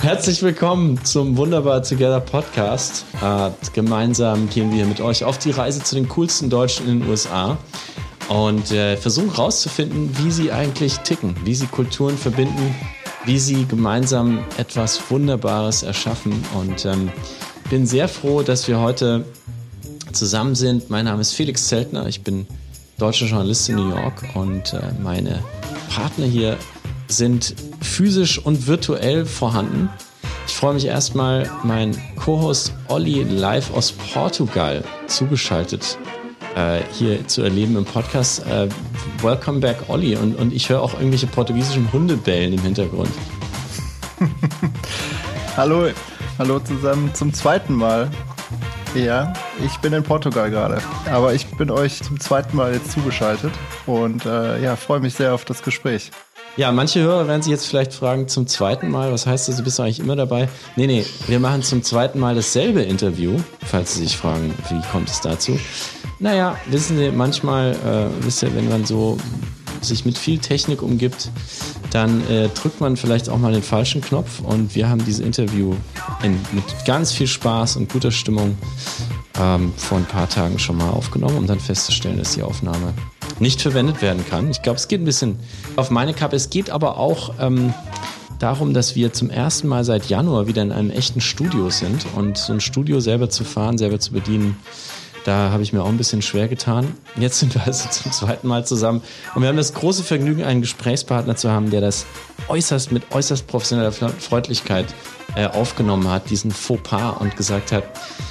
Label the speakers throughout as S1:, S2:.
S1: Herzlich willkommen zum Wunderbar Together Podcast. Äh, gemeinsam gehen wir mit euch auf die Reise zu den coolsten Deutschen in den USA und äh, versuchen herauszufinden, wie sie eigentlich ticken, wie sie Kulturen verbinden, wie sie gemeinsam etwas Wunderbares erschaffen. Und ähm, bin sehr froh, dass wir heute zusammen sind. Mein Name ist Felix Zeltner, ich bin deutscher Journalist in New York und äh, meine Partner hier sind physisch und virtuell vorhanden. Ich freue mich erstmal, mein Co-Host Olli live aus Portugal zugeschaltet äh, hier zu erleben im Podcast. Äh, welcome back, Olli. Und, und ich höre auch irgendwelche portugiesischen Hundebellen im Hintergrund.
S2: hallo, hallo zusammen zum zweiten Mal. Ja, ich bin in Portugal gerade. Aber ich bin euch zum zweiten Mal jetzt zugeschaltet und äh, ja, freue mich sehr auf das Gespräch.
S1: Ja, manche Hörer werden sich jetzt vielleicht fragen, zum zweiten Mal, was heißt das, du bist eigentlich immer dabei? Nee, nee, wir machen zum zweiten Mal dasselbe Interview, falls Sie sich fragen, wie kommt es dazu. Naja, wissen Sie, manchmal, äh, wisst ihr, wenn man so sich mit viel Technik umgibt, dann äh, drückt man vielleicht auch mal den falschen Knopf und wir haben dieses Interview in, mit ganz viel Spaß und guter Stimmung ähm, vor ein paar Tagen schon mal aufgenommen, um dann festzustellen, dass die Aufnahme nicht verwendet werden kann. Ich glaube, es geht ein bisschen auf meine Kappe. Es geht aber auch ähm, darum, dass wir zum ersten Mal seit Januar wieder in einem echten Studio sind und so ein Studio selber zu fahren, selber zu bedienen, da habe ich mir auch ein bisschen schwer getan. Jetzt sind wir also zum zweiten Mal zusammen und wir haben das große Vergnügen, einen Gesprächspartner zu haben, der das äußerst mit äußerst professioneller Freundlichkeit äh, aufgenommen hat, diesen Fauxpas und gesagt hat,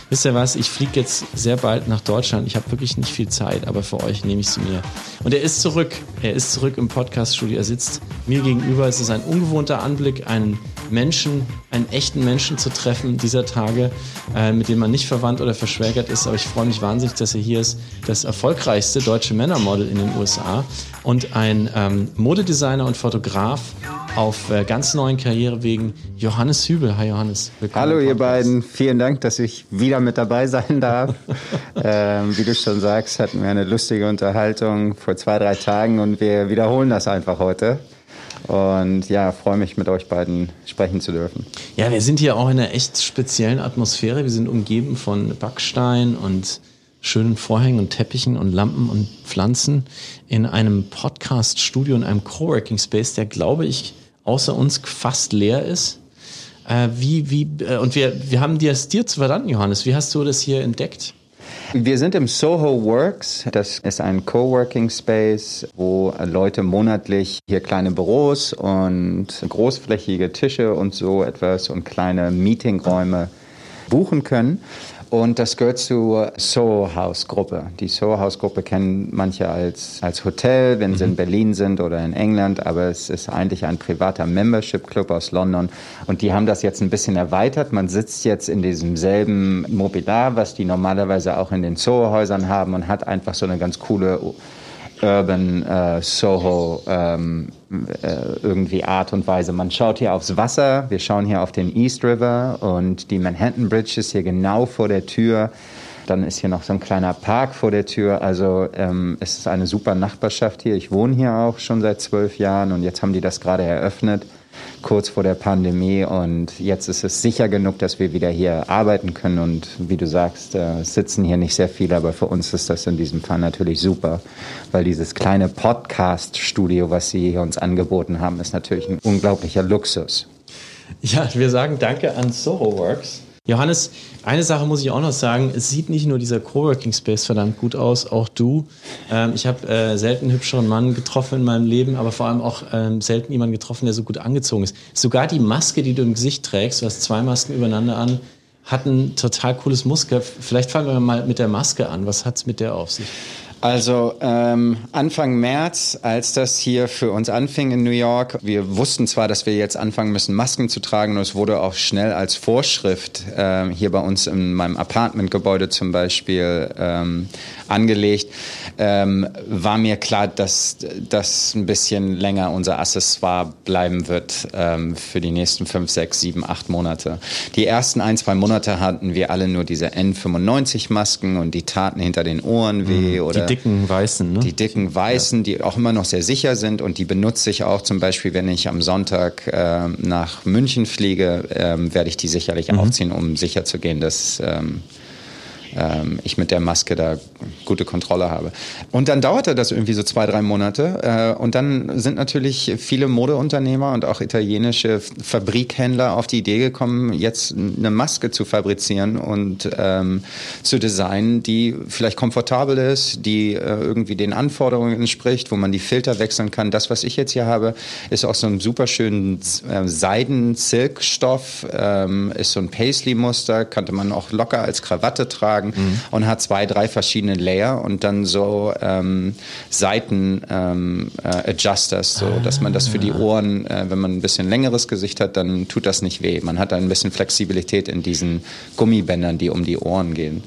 S1: wisst ihr was, ich fliege jetzt sehr bald nach Deutschland, ich habe wirklich nicht viel Zeit, aber für euch nehme ich sie mir. Und er ist zurück, er ist zurück im Podcaststudio, er sitzt mir gegenüber, es ist ein ungewohnter Anblick, einen Menschen, einen echten Menschen zu treffen dieser Tage, äh, mit dem man nicht verwandt oder verschwägert ist, aber ich freue mich wahnsinnig, dass er hier ist, das erfolgreichste deutsche Männermodel in den USA und ein ähm, Modedesigner und Fotograf, auf äh, ganz neuen Karrierewegen. Johannes Hübel. Hi Johannes.
S3: Willkommen Hallo ihr beiden. Vielen Dank, dass ich wieder mit dabei sein darf. ähm, wie du schon sagst, hatten wir eine lustige Unterhaltung vor zwei, drei Tagen und wir wiederholen das einfach heute. Und ja, freue mich mit euch beiden sprechen zu dürfen.
S1: Ja, wir sind hier auch in einer echt speziellen Atmosphäre. Wir sind umgeben von Backstein und schönen Vorhängen und Teppichen und Lampen und Pflanzen in einem Podcast-Studio, in einem Coworking Space, der, glaube ich, außer uns fast leer ist. Äh, wie, wie, äh, und wir, wir haben dir es dir zu verdanken, Johannes. Wie hast du das hier entdeckt?
S3: Wir sind im Soho Works. Das ist ein Coworking Space, wo Leute monatlich hier kleine Büros und großflächige Tische und so etwas und kleine Meetingräume buchen können. Und das gehört zur Soho House Gruppe. Die Soho House Gruppe kennen manche als, als Hotel, wenn sie in mhm. Berlin sind oder in England, aber es ist eigentlich ein privater Membership Club aus London. Und die haben das jetzt ein bisschen erweitert. Man sitzt jetzt in diesem selben Mobiliar, was die normalerweise auch in den Soho Häusern haben und hat einfach so eine ganz coole Urban äh, Soho ähm, äh, irgendwie Art und Weise. Man schaut hier aufs Wasser, wir schauen hier auf den East River und die Manhattan Bridge ist hier genau vor der Tür. Dann ist hier noch so ein kleiner Park vor der Tür. Also ähm, es ist eine super Nachbarschaft hier. Ich wohne hier auch schon seit zwölf Jahren und jetzt haben die das gerade eröffnet kurz vor der Pandemie und jetzt ist es sicher genug, dass wir wieder hier arbeiten können und wie du sagst, äh, sitzen hier nicht sehr viele, aber für uns ist das in diesem Fall natürlich super, weil dieses kleine Podcast-Studio, was sie uns angeboten haben, ist natürlich ein unglaublicher Luxus.
S1: Ja, wir sagen Danke an Soho Johannes, eine Sache muss ich auch noch sagen. Es sieht nicht nur dieser Coworking Space verdammt gut aus, auch du. Ähm, ich habe äh, selten einen hübscheren Mann getroffen in meinem Leben, aber vor allem auch ähm, selten jemanden getroffen, der so gut angezogen ist. Sogar die Maske, die du im Gesicht trägst, du hast zwei Masken übereinander an, hat ein total cooles Muster. Vielleicht fangen wir mal mit der Maske an. Was hat's mit der auf sich?
S3: Also ähm, Anfang März, als das hier für uns anfing in New York, wir wussten zwar, dass wir jetzt anfangen müssen, Masken zu tragen, und es wurde auch schnell als Vorschrift äh, hier bei uns in meinem Apartmentgebäude zum Beispiel ähm, angelegt, ähm, war mir klar, dass das ein bisschen länger unser Accessoire bleiben wird ähm, für die nächsten fünf, sechs, sieben, acht Monate. Die ersten ein, zwei Monate hatten wir alle nur diese N95-Masken und die taten hinter den Ohren weh
S1: Mhm.
S3: oder
S1: Die dicken Weißen, ne?
S3: die dicken Weißen, die auch immer noch sehr sicher sind und die benutze ich auch zum Beispiel, wenn ich am Sonntag äh, nach München fliege, ähm, werde ich die sicherlich
S1: Mhm.
S3: aufziehen, um sicher zu gehen, dass ähm, ähm, ich mit der Maske da gute Kontrolle habe. Und dann dauerte das irgendwie so zwei, drei Monate. Äh, und dann sind natürlich viele Modeunternehmer und auch italienische Fabrikhändler auf die Idee gekommen, jetzt eine Maske zu fabrizieren und ähm, zu designen, die vielleicht komfortabel ist, die äh, irgendwie den Anforderungen entspricht, wo man die Filter wechseln kann. Das, was ich jetzt hier habe, ist auch so ein super schönen äh, Seiden-Silkstoff, ähm, ist so ein Paisley-Muster, könnte man auch locker als Krawatte tragen und hat zwei, drei verschiedene Layer und dann so ähm, Seiten-Adjusters, so dass man das für die Ohren, äh, wenn man ein bisschen längeres Gesicht hat, dann tut das nicht weh. Man hat ein bisschen Flexibilität in diesen Gummibändern, die um die Ohren gehen.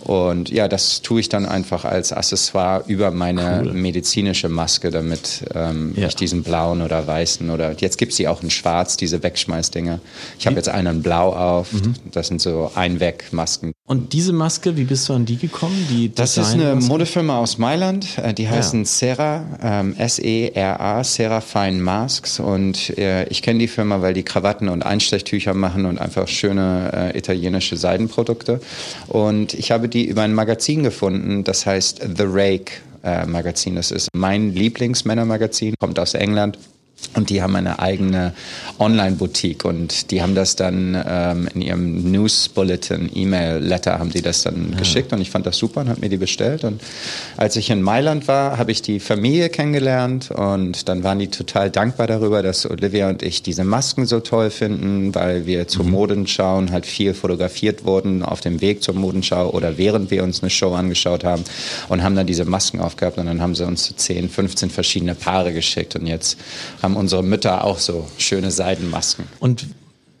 S3: Und ja, das tue ich dann einfach als Accessoire über meine
S1: Cool.
S3: medizinische Maske, damit ähm,
S1: Ja.
S3: ich diesen blauen oder weißen oder jetzt gibt's die auch in schwarz, diese Wegschmeißdinger. Ich habe jetzt einen in blau auf.
S1: Mhm.
S3: Das sind so Einwegmasken.
S1: Und diese Maske, wie bist du an die gekommen? Die
S3: Das ist eine? Modefirma aus Mailand, äh, die heißen
S1: Ja.
S3: Sera, ähm, S-E-R-A, Sera Fine Masks. Und äh, ich kenne die Firma, weil die Krawatten und Einstechtücher machen und einfach schöne äh, italienische Seidenprodukte. Und ich habe die über ein Magazin gefunden, das heißt The Rake äh, Magazin. Das ist mein Lieblingsmännermagazin, kommt aus England. Und die haben eine eigene Online-Boutique und die haben das dann ähm, in ihrem News-Bulletin, E-Mail-Letter haben die das dann geschickt und ich fand das super und habe mir die bestellt. Und als ich in Mailand war, habe ich die Familie kennengelernt und dann waren die total dankbar darüber, dass Olivia und ich diese Masken so toll finden, weil wir zur Modenschauen halt viel fotografiert wurden auf dem Weg zur Modenschau oder während wir uns eine Show angeschaut haben und haben dann diese Masken aufgehabt und dann haben sie uns so 10, 15 verschiedene Paare geschickt und jetzt haben unsere Mütter auch so schöne Seidenmasken.
S1: Und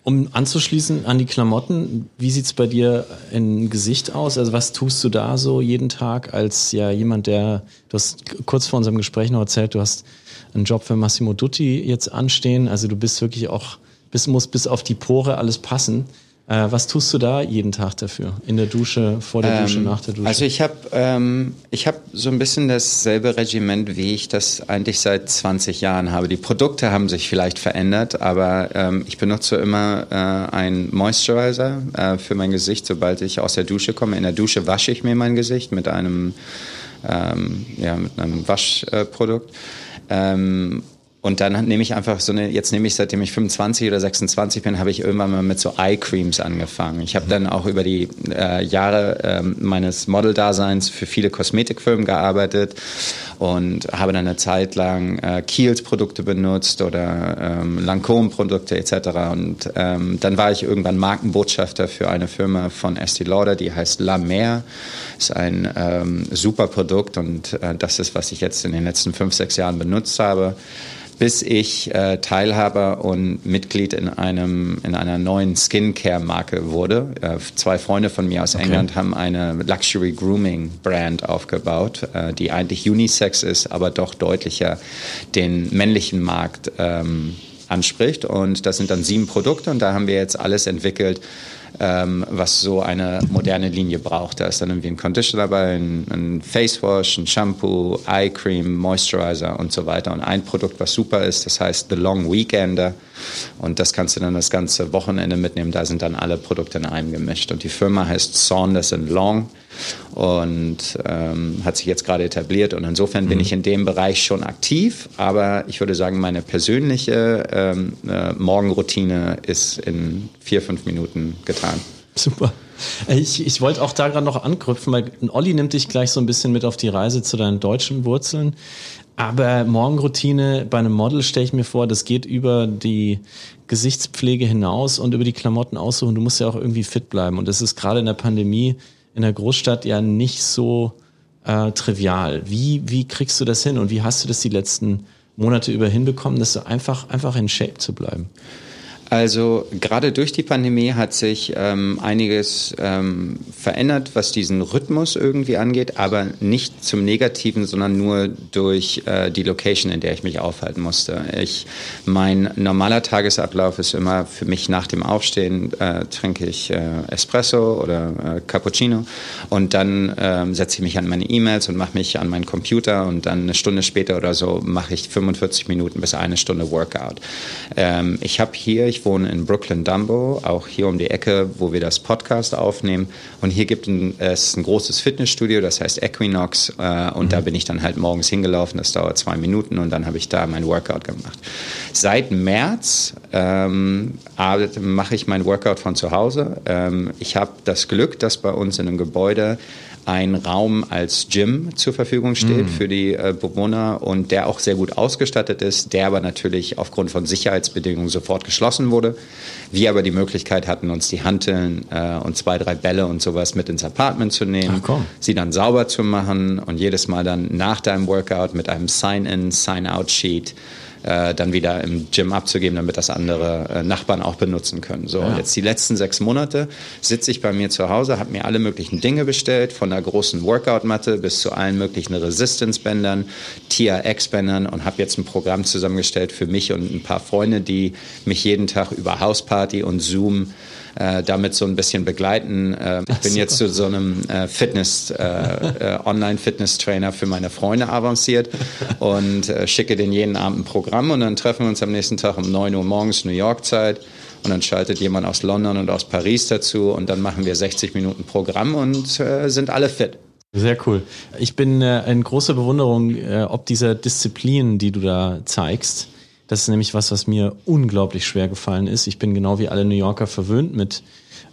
S1: um anzuschließen an die Klamotten, wie sieht's bei dir im Gesicht aus? Also was tust du da so jeden Tag als ja jemand, der, du hast kurz vor unserem Gespräch noch erzählt, du hast einen Job für Massimo Dutti jetzt anstehen. Also du bist wirklich auch, bist, muss bis auf die Pore alles passen. Äh, was tust du da jeden Tag dafür? In der Dusche, vor der Dusche,
S3: Ähm,
S1: nach der Dusche?
S3: Also ich habe ähm, ich hab so ein bisschen dasselbe Regiment, wie ich das eigentlich seit 20 Jahren habe. Die Produkte haben sich vielleicht verändert, aber ähm, ich benutze immer äh, einen Moisturizer äh, für mein Gesicht, sobald ich aus der Dusche komme. In der Dusche wasche ich mir mein Gesicht mit einem, ähm, ja, mit einem Waschprodukt. Ähm, und dann nehme ich einfach so eine, jetzt nehme ich seitdem ich 25 oder 26 bin, habe ich irgendwann mal mit so Eye Creams angefangen. Ich habe dann auch über die äh, Jahre ähm, meines Model-Daseins für viele Kosmetikfirmen gearbeitet und habe dann eine Zeit lang äh, Kiehl's Produkte benutzt oder ähm, Lancôme Produkte etc. Und ähm, dann war ich irgendwann Markenbotschafter für eine Firma von Estee Lauder, die heißt La Mer. Ist ein ähm, super Produkt und äh, das ist, was ich jetzt in den letzten fünf, sechs Jahren benutzt habe bis ich äh, Teilhaber und Mitglied in einem in einer neuen Skincare-Marke wurde. Äh, zwei Freunde von mir aus England haben eine Luxury Grooming Brand aufgebaut, äh, die eigentlich Unisex ist, aber doch deutlicher den männlichen Markt ähm, anspricht. Und das sind dann sieben Produkte und da haben wir jetzt alles entwickelt, ähm, was so eine moderne Linie braucht. Da ist dann irgendwie ein Conditioner dabei, ein, ein Face Wash, ein Shampoo, Eye Cream, Moisturizer und so weiter. Und ein Produkt, was super ist, das heißt The Long Weekender. Und das kannst du dann das ganze Wochenende mitnehmen. Da sind dann alle Produkte in einem gemischt. Und die Firma heißt Saunders Long und ähm, hat sich jetzt gerade etabliert. Und insofern bin ich in dem Bereich schon aktiv. Aber ich würde sagen, meine persönliche ähm, äh, Morgenroutine ist in vier, fünf Minuten getan.
S1: Super. Ich, ich wollte auch da gerade noch anknüpfen, weil Olli nimmt dich gleich so ein bisschen mit auf die Reise zu deinen deutschen Wurzeln. Aber Morgenroutine bei einem Model stelle ich mir vor, das geht über die Gesichtspflege hinaus und über die Klamotten aussuchen. Du musst ja auch irgendwie fit bleiben. Und das ist gerade in der Pandemie in der Großstadt ja nicht so äh, trivial. Wie, wie kriegst du das hin und wie hast du das die letzten Monate über hinbekommen, dass du einfach, einfach in Shape zu bleiben?
S3: Also gerade durch die Pandemie hat sich ähm, einiges ähm, verändert, was diesen Rhythmus irgendwie angeht, aber nicht zum Negativen, sondern nur durch äh, die Location, in der ich mich aufhalten musste. Ich, mein normaler Tagesablauf ist immer für mich nach dem Aufstehen äh, trinke ich äh, Espresso oder äh, Cappuccino und dann ähm, setze ich mich an meine E-Mails und mache mich an meinen Computer und dann eine Stunde später oder so mache ich 45 Minuten bis eine Stunde Workout. Ähm, ich habe hier, ich ich wohne in Brooklyn Dumbo, auch hier um die Ecke, wo wir das Podcast aufnehmen. Und hier gibt es ein großes Fitnessstudio, das heißt Equinox. Äh, und mhm. da bin ich dann halt morgens hingelaufen. Das dauert zwei Minuten und dann habe ich da mein Workout gemacht. Seit März ähm, mache ich mein Workout von zu Hause. Ähm, ich habe das Glück, dass bei uns in einem Gebäude ein Raum als Gym zur Verfügung steht mm. für die äh, Bewohner und der auch sehr gut ausgestattet ist, der aber natürlich aufgrund von Sicherheitsbedingungen sofort geschlossen wurde. Wir aber die Möglichkeit hatten, uns die Hanteln äh, und zwei, drei Bälle und sowas mit ins Apartment zu nehmen, Ach, sie dann sauber zu machen und jedes Mal dann nach deinem Workout mit einem Sign-in, Sign-out-Sheet äh, dann wieder im Gym abzugeben, damit das andere äh, Nachbarn auch benutzen können. So, ja. jetzt die letzten sechs Monate sitze ich bei mir zu Hause, habe mir alle möglichen Dinge bestellt, von der großen Workout-Matte bis zu allen möglichen Resistance-Bändern, TRX-Bändern und habe jetzt ein Programm zusammengestellt für mich und ein paar Freunde, die mich jeden Tag über Hausparty und Zoom äh, damit so ein bisschen begleiten. Äh, ich bin jetzt zu so einem äh, Fitness, äh, äh, Online-Fitness-Trainer für meine Freunde avanciert und äh, schicke den jeden Abend ein Programm und dann treffen wir uns am nächsten Tag um 9 Uhr morgens New York-Zeit. Und dann schaltet jemand aus London und aus Paris dazu und dann machen wir 60 Minuten Programm und sind alle fit.
S1: Sehr cool. Ich bin äh, in großer Bewunderung äh, ob dieser Disziplin, die du da zeigst. Das ist nämlich was, was mir unglaublich schwer gefallen ist. Ich bin genau wie alle New Yorker verwöhnt mit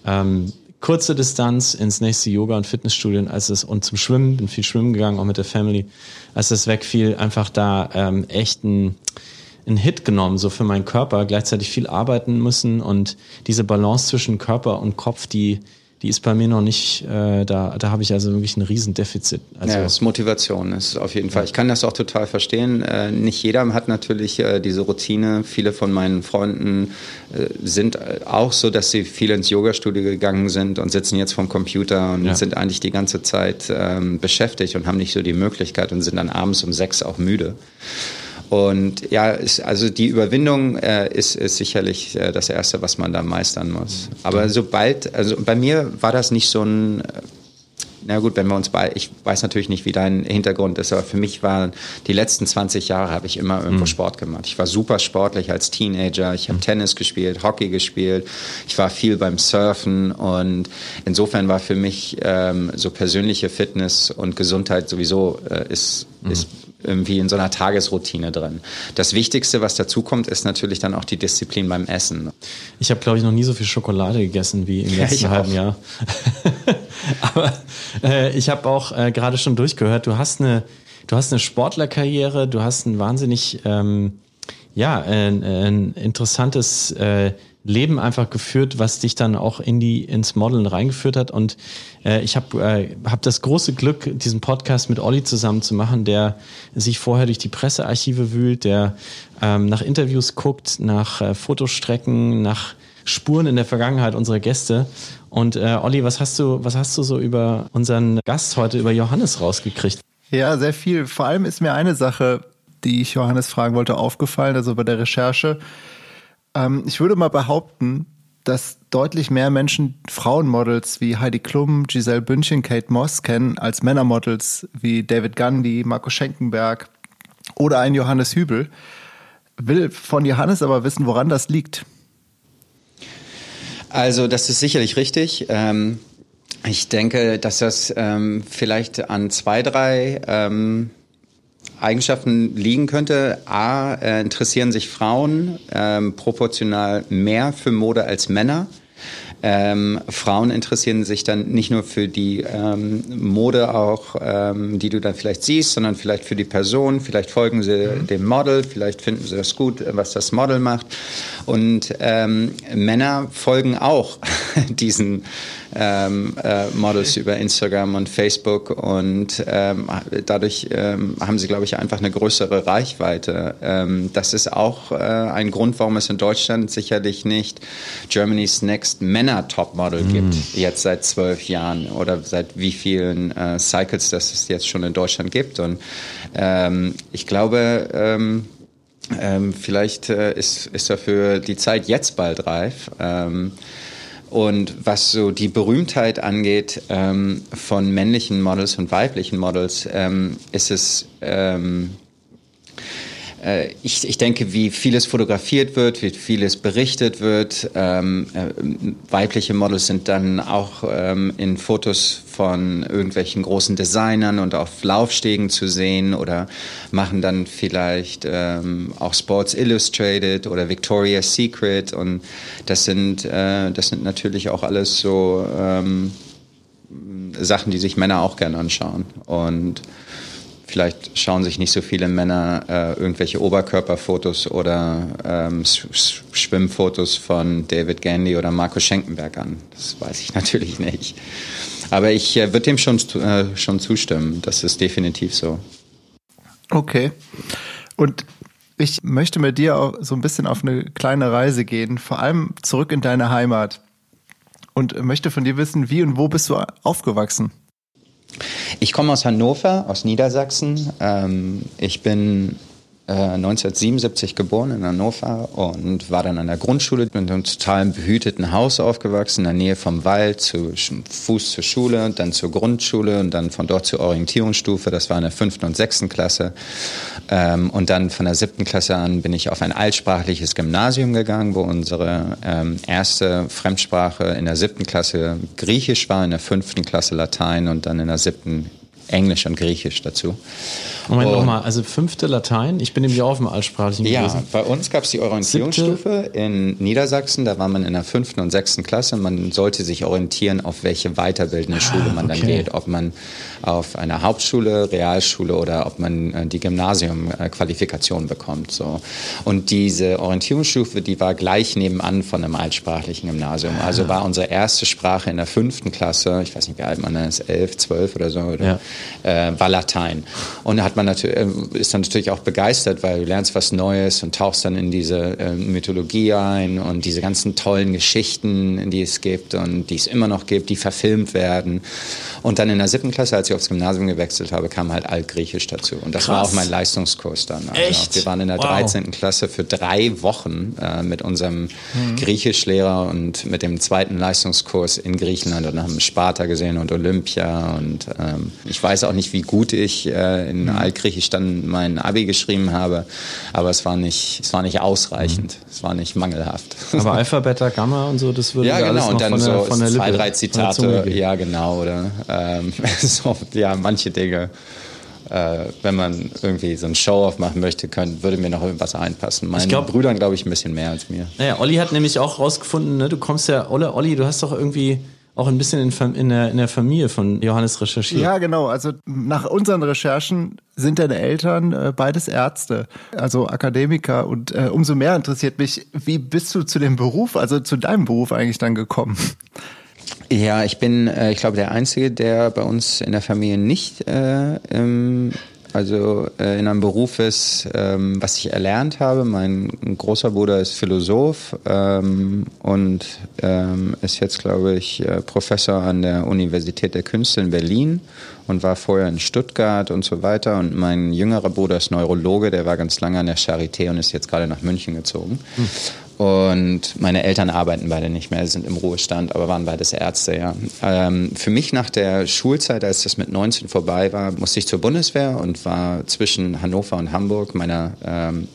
S1: ähm, kurzer Distanz ins nächste Yoga- und Fitnessstudio als es und zum Schwimmen, bin viel schwimmen gegangen, auch mit der Family. Als das wegfiel, einfach da ähm, echt ein, ein Hit genommen, so für meinen Körper, gleichzeitig viel arbeiten müssen und diese Balance zwischen Körper und Kopf, die die ist bei mir noch nicht, äh, da, da habe ich also wirklich ein Riesendefizit. Also
S3: ja, das ist Motivation, ist auf jeden Fall. Ich kann das auch total verstehen. Äh, nicht jeder hat natürlich äh, diese Routine. Viele von meinen Freunden äh, sind äh, auch so, dass sie viel ins Yoga-Studio gegangen sind und sitzen jetzt vom Computer und ja. sind eigentlich die ganze Zeit ähm, beschäftigt und haben nicht so die Möglichkeit und sind dann abends um sechs auch müde. Und ja, ist, also die Überwindung äh, ist, ist sicherlich äh, das Erste, was man da meistern muss. Aber sobald, also bei mir war das nicht so ein, äh, na gut, wenn wir uns bei, ich weiß natürlich nicht, wie dein Hintergrund ist, aber für mich waren die letzten 20 Jahre habe ich immer irgendwo mhm. Sport gemacht. Ich war super sportlich als Teenager. Ich habe mhm. Tennis gespielt, Hockey gespielt. Ich war viel beim Surfen und insofern war für mich ähm, so persönliche Fitness und Gesundheit sowieso äh, ist, mhm. ist irgendwie in so einer Tagesroutine drin. Das Wichtigste, was dazu kommt, ist natürlich dann auch die Disziplin beim Essen.
S1: Ich habe, glaube ich, noch nie so viel Schokolade gegessen wie im letzten ja, halben Jahr. Aber äh, ich habe auch äh, gerade schon durchgehört, du hast eine, du hast eine Sportlerkarriere, du hast ein wahnsinnig ähm, ja, ein, ein interessantes äh, Leben einfach geführt, was dich dann auch in die ins Modeln reingeführt hat. Und äh, ich habe äh, hab das große Glück, diesen Podcast mit Olli zusammen zu machen, der sich vorher durch die Pressearchive wühlt, der ähm, nach Interviews guckt, nach äh, Fotostrecken, nach Spuren in der Vergangenheit unserer Gäste. Und äh, Olli, was hast du, was hast du so über unseren Gast heute, über Johannes rausgekriegt?
S2: Ja, sehr viel. Vor allem ist mir eine Sache, die ich Johannes fragen wollte, aufgefallen, also bei der Recherche ähm, ich würde mal behaupten, dass deutlich mehr Menschen Frauenmodels wie Heidi Klum, Giselle Bündchen, Kate Moss kennen als Männermodels wie David Gandhi, Marco Schenkenberg oder ein Johannes Hübel. Will von Johannes aber wissen, woran das liegt.
S3: Also das ist sicherlich richtig. Ähm, ich denke, dass das ähm, vielleicht an zwei, drei ähm, Eigenschaften liegen könnte. A, äh, interessieren sich Frauen ähm, proportional mehr für Mode als Männer. ähm, Frauen interessieren sich dann nicht nur für die ähm, Mode auch, ähm, die du dann vielleicht siehst, sondern vielleicht für die Person. Vielleicht folgen sie mhm. dem Model, vielleicht finden sie das gut, was das Model macht. Und ähm, Männer folgen auch diesen ähm, äh, Models über Instagram und Facebook und ähm, dadurch ähm, haben sie, glaube ich, einfach eine größere Reichweite. Ähm, das ist auch äh, ein Grund, warum es in Deutschland sicherlich nicht Germany's Next Männer Topmodel mm. gibt, jetzt seit zwölf Jahren oder seit wie vielen äh, Cycles das es jetzt schon in Deutschland gibt. Und ähm, ich glaube, ähm, vielleicht äh, ist, ist dafür die Zeit jetzt bald reif. Und was so die Berühmtheit angeht ähm, von männlichen Models und weiblichen Models, ähm, ist es ähm, äh, ich, ich denke, wie vieles fotografiert wird, wie vieles berichtet wird. Ähm, äh, weibliche Models sind dann auch ähm, in Fotos von irgendwelchen großen Designern und auf Laufstegen zu sehen oder machen dann vielleicht ähm, auch Sports Illustrated oder Victoria's Secret und das sind, äh, das sind natürlich auch alles so ähm, Sachen, die sich Männer auch gerne anschauen und Vielleicht schauen sich nicht so viele Männer äh, irgendwelche Oberkörperfotos oder ähm, Schwimmfotos von David Gandy oder Marco Schenkenberg an. Das weiß ich natürlich nicht. Aber ich äh, würde dem schon, äh, schon zustimmen. Das ist definitiv so.
S2: Okay. Und ich möchte mit dir auch so ein bisschen auf eine kleine Reise gehen, vor allem zurück in deine Heimat. Und möchte von dir wissen, wie und wo bist du aufgewachsen?
S3: Ich komme aus Hannover, aus Niedersachsen. Ähm, ich bin 1977 äh, geboren in Hannover und war dann an der Grundschule in einem total behüteten Haus aufgewachsen, in der Nähe vom Wald, zu Fuß zur Schule, dann zur Grundschule und dann von dort zur Orientierungsstufe. Das war in der fünften und sechsten Klasse. Ähm, und dann von der siebten Klasse an bin ich auf ein altsprachliches Gymnasium gegangen, wo unsere ähm, erste Fremdsprache in der siebten Klasse Griechisch war, in der fünften Klasse Latein und dann in der siebten Englisch und Griechisch dazu.
S1: Moment nochmal, also fünfte Latein, ich bin nämlich auch auf dem Altsprachlichen
S3: ja, gewesen. Ja, bei uns gab es die Orientierungsstufe Siebte. in Niedersachsen, da war man in der fünften und sechsten Klasse. Man sollte sich orientieren, auf welche weiterbildende Schule man okay. dann geht. Ob man auf einer Hauptschule, Realschule oder ob man äh, die Gymnasiumqualifikation bekommt. So. Und diese Orientierungsstufe, die war gleich nebenan von einem altsprachlichen Gymnasium. Also ah. war unsere erste Sprache in der fünften Klasse, ich weiß nicht, wie alt man ist, elf, zwölf oder so, oder, ja. äh, war Latein. Und hat man natürlich, äh, ist dann natürlich auch begeistert, weil du lernst was Neues und tauchst dann in diese äh, Mythologie ein und diese ganzen tollen Geschichten, die es gibt und die es immer noch gibt, die verfilmt werden. Und dann in der siebten Klasse, als ich aufs Gymnasium gewechselt habe, kam halt Altgriechisch dazu. Und das Krass. war auch mein Leistungskurs dann.
S1: Also Echt?
S3: Wir waren in der wow. 13. Klasse für drei Wochen äh, mit unserem mhm. Griechischlehrer und mit dem zweiten Leistungskurs in Griechenland und haben Sparta gesehen und Olympia. Und ähm, ich weiß auch nicht, wie gut ich äh, in mhm. Altgriechisch dann mein Abi geschrieben habe, aber es war nicht, es war nicht ausreichend. Mhm. Es war nicht mangelhaft.
S1: Aber Alpha, Beta, Gamma und so, das würde
S3: ja,
S1: genau.
S3: alles
S1: noch
S3: und dann
S1: von
S3: so
S1: der, von der
S3: zwei, drei Zitate. Ja, genau. Oder ähm, so, ja, manche Dinge. Äh, wenn man irgendwie so ein Show-off machen möchte, könnte, würde mir noch irgendwas einpassen. Meinen glaub, Brüdern, glaube ich, ein bisschen mehr als mir.
S1: Naja, Olli hat nämlich auch rausgefunden, ne, du kommst ja, Olli, Olli, du hast doch irgendwie auch ein bisschen in, in, der, in der Familie von Johannes recherchiert.
S2: Ja, genau. Also nach unseren Recherchen sind deine Eltern äh, beides Ärzte, also Akademiker. Und äh, umso mehr interessiert mich, wie bist du zu dem Beruf, also zu deinem Beruf eigentlich dann gekommen?
S3: Ja, ich bin, äh, ich glaube, der Einzige, der bei uns in der Familie nicht äh, im also äh, in einem Beruf ist, ähm, was ich erlernt habe. Mein großer Bruder ist Philosoph ähm, und ähm, ist jetzt, glaube ich, äh, Professor an der Universität der Künste in Berlin und war vorher in Stuttgart und so weiter. Und mein jüngerer Bruder ist Neurologe, der war ganz lange an der Charité und ist jetzt gerade nach München gezogen. Hm. Und meine Eltern arbeiten beide nicht mehr, sind im Ruhestand, aber waren beides Ärzte, ja. Ähm, für mich nach der Schulzeit, als das mit 19 vorbei war, musste ich zur Bundeswehr und war zwischen Hannover und Hamburg meiner ähm,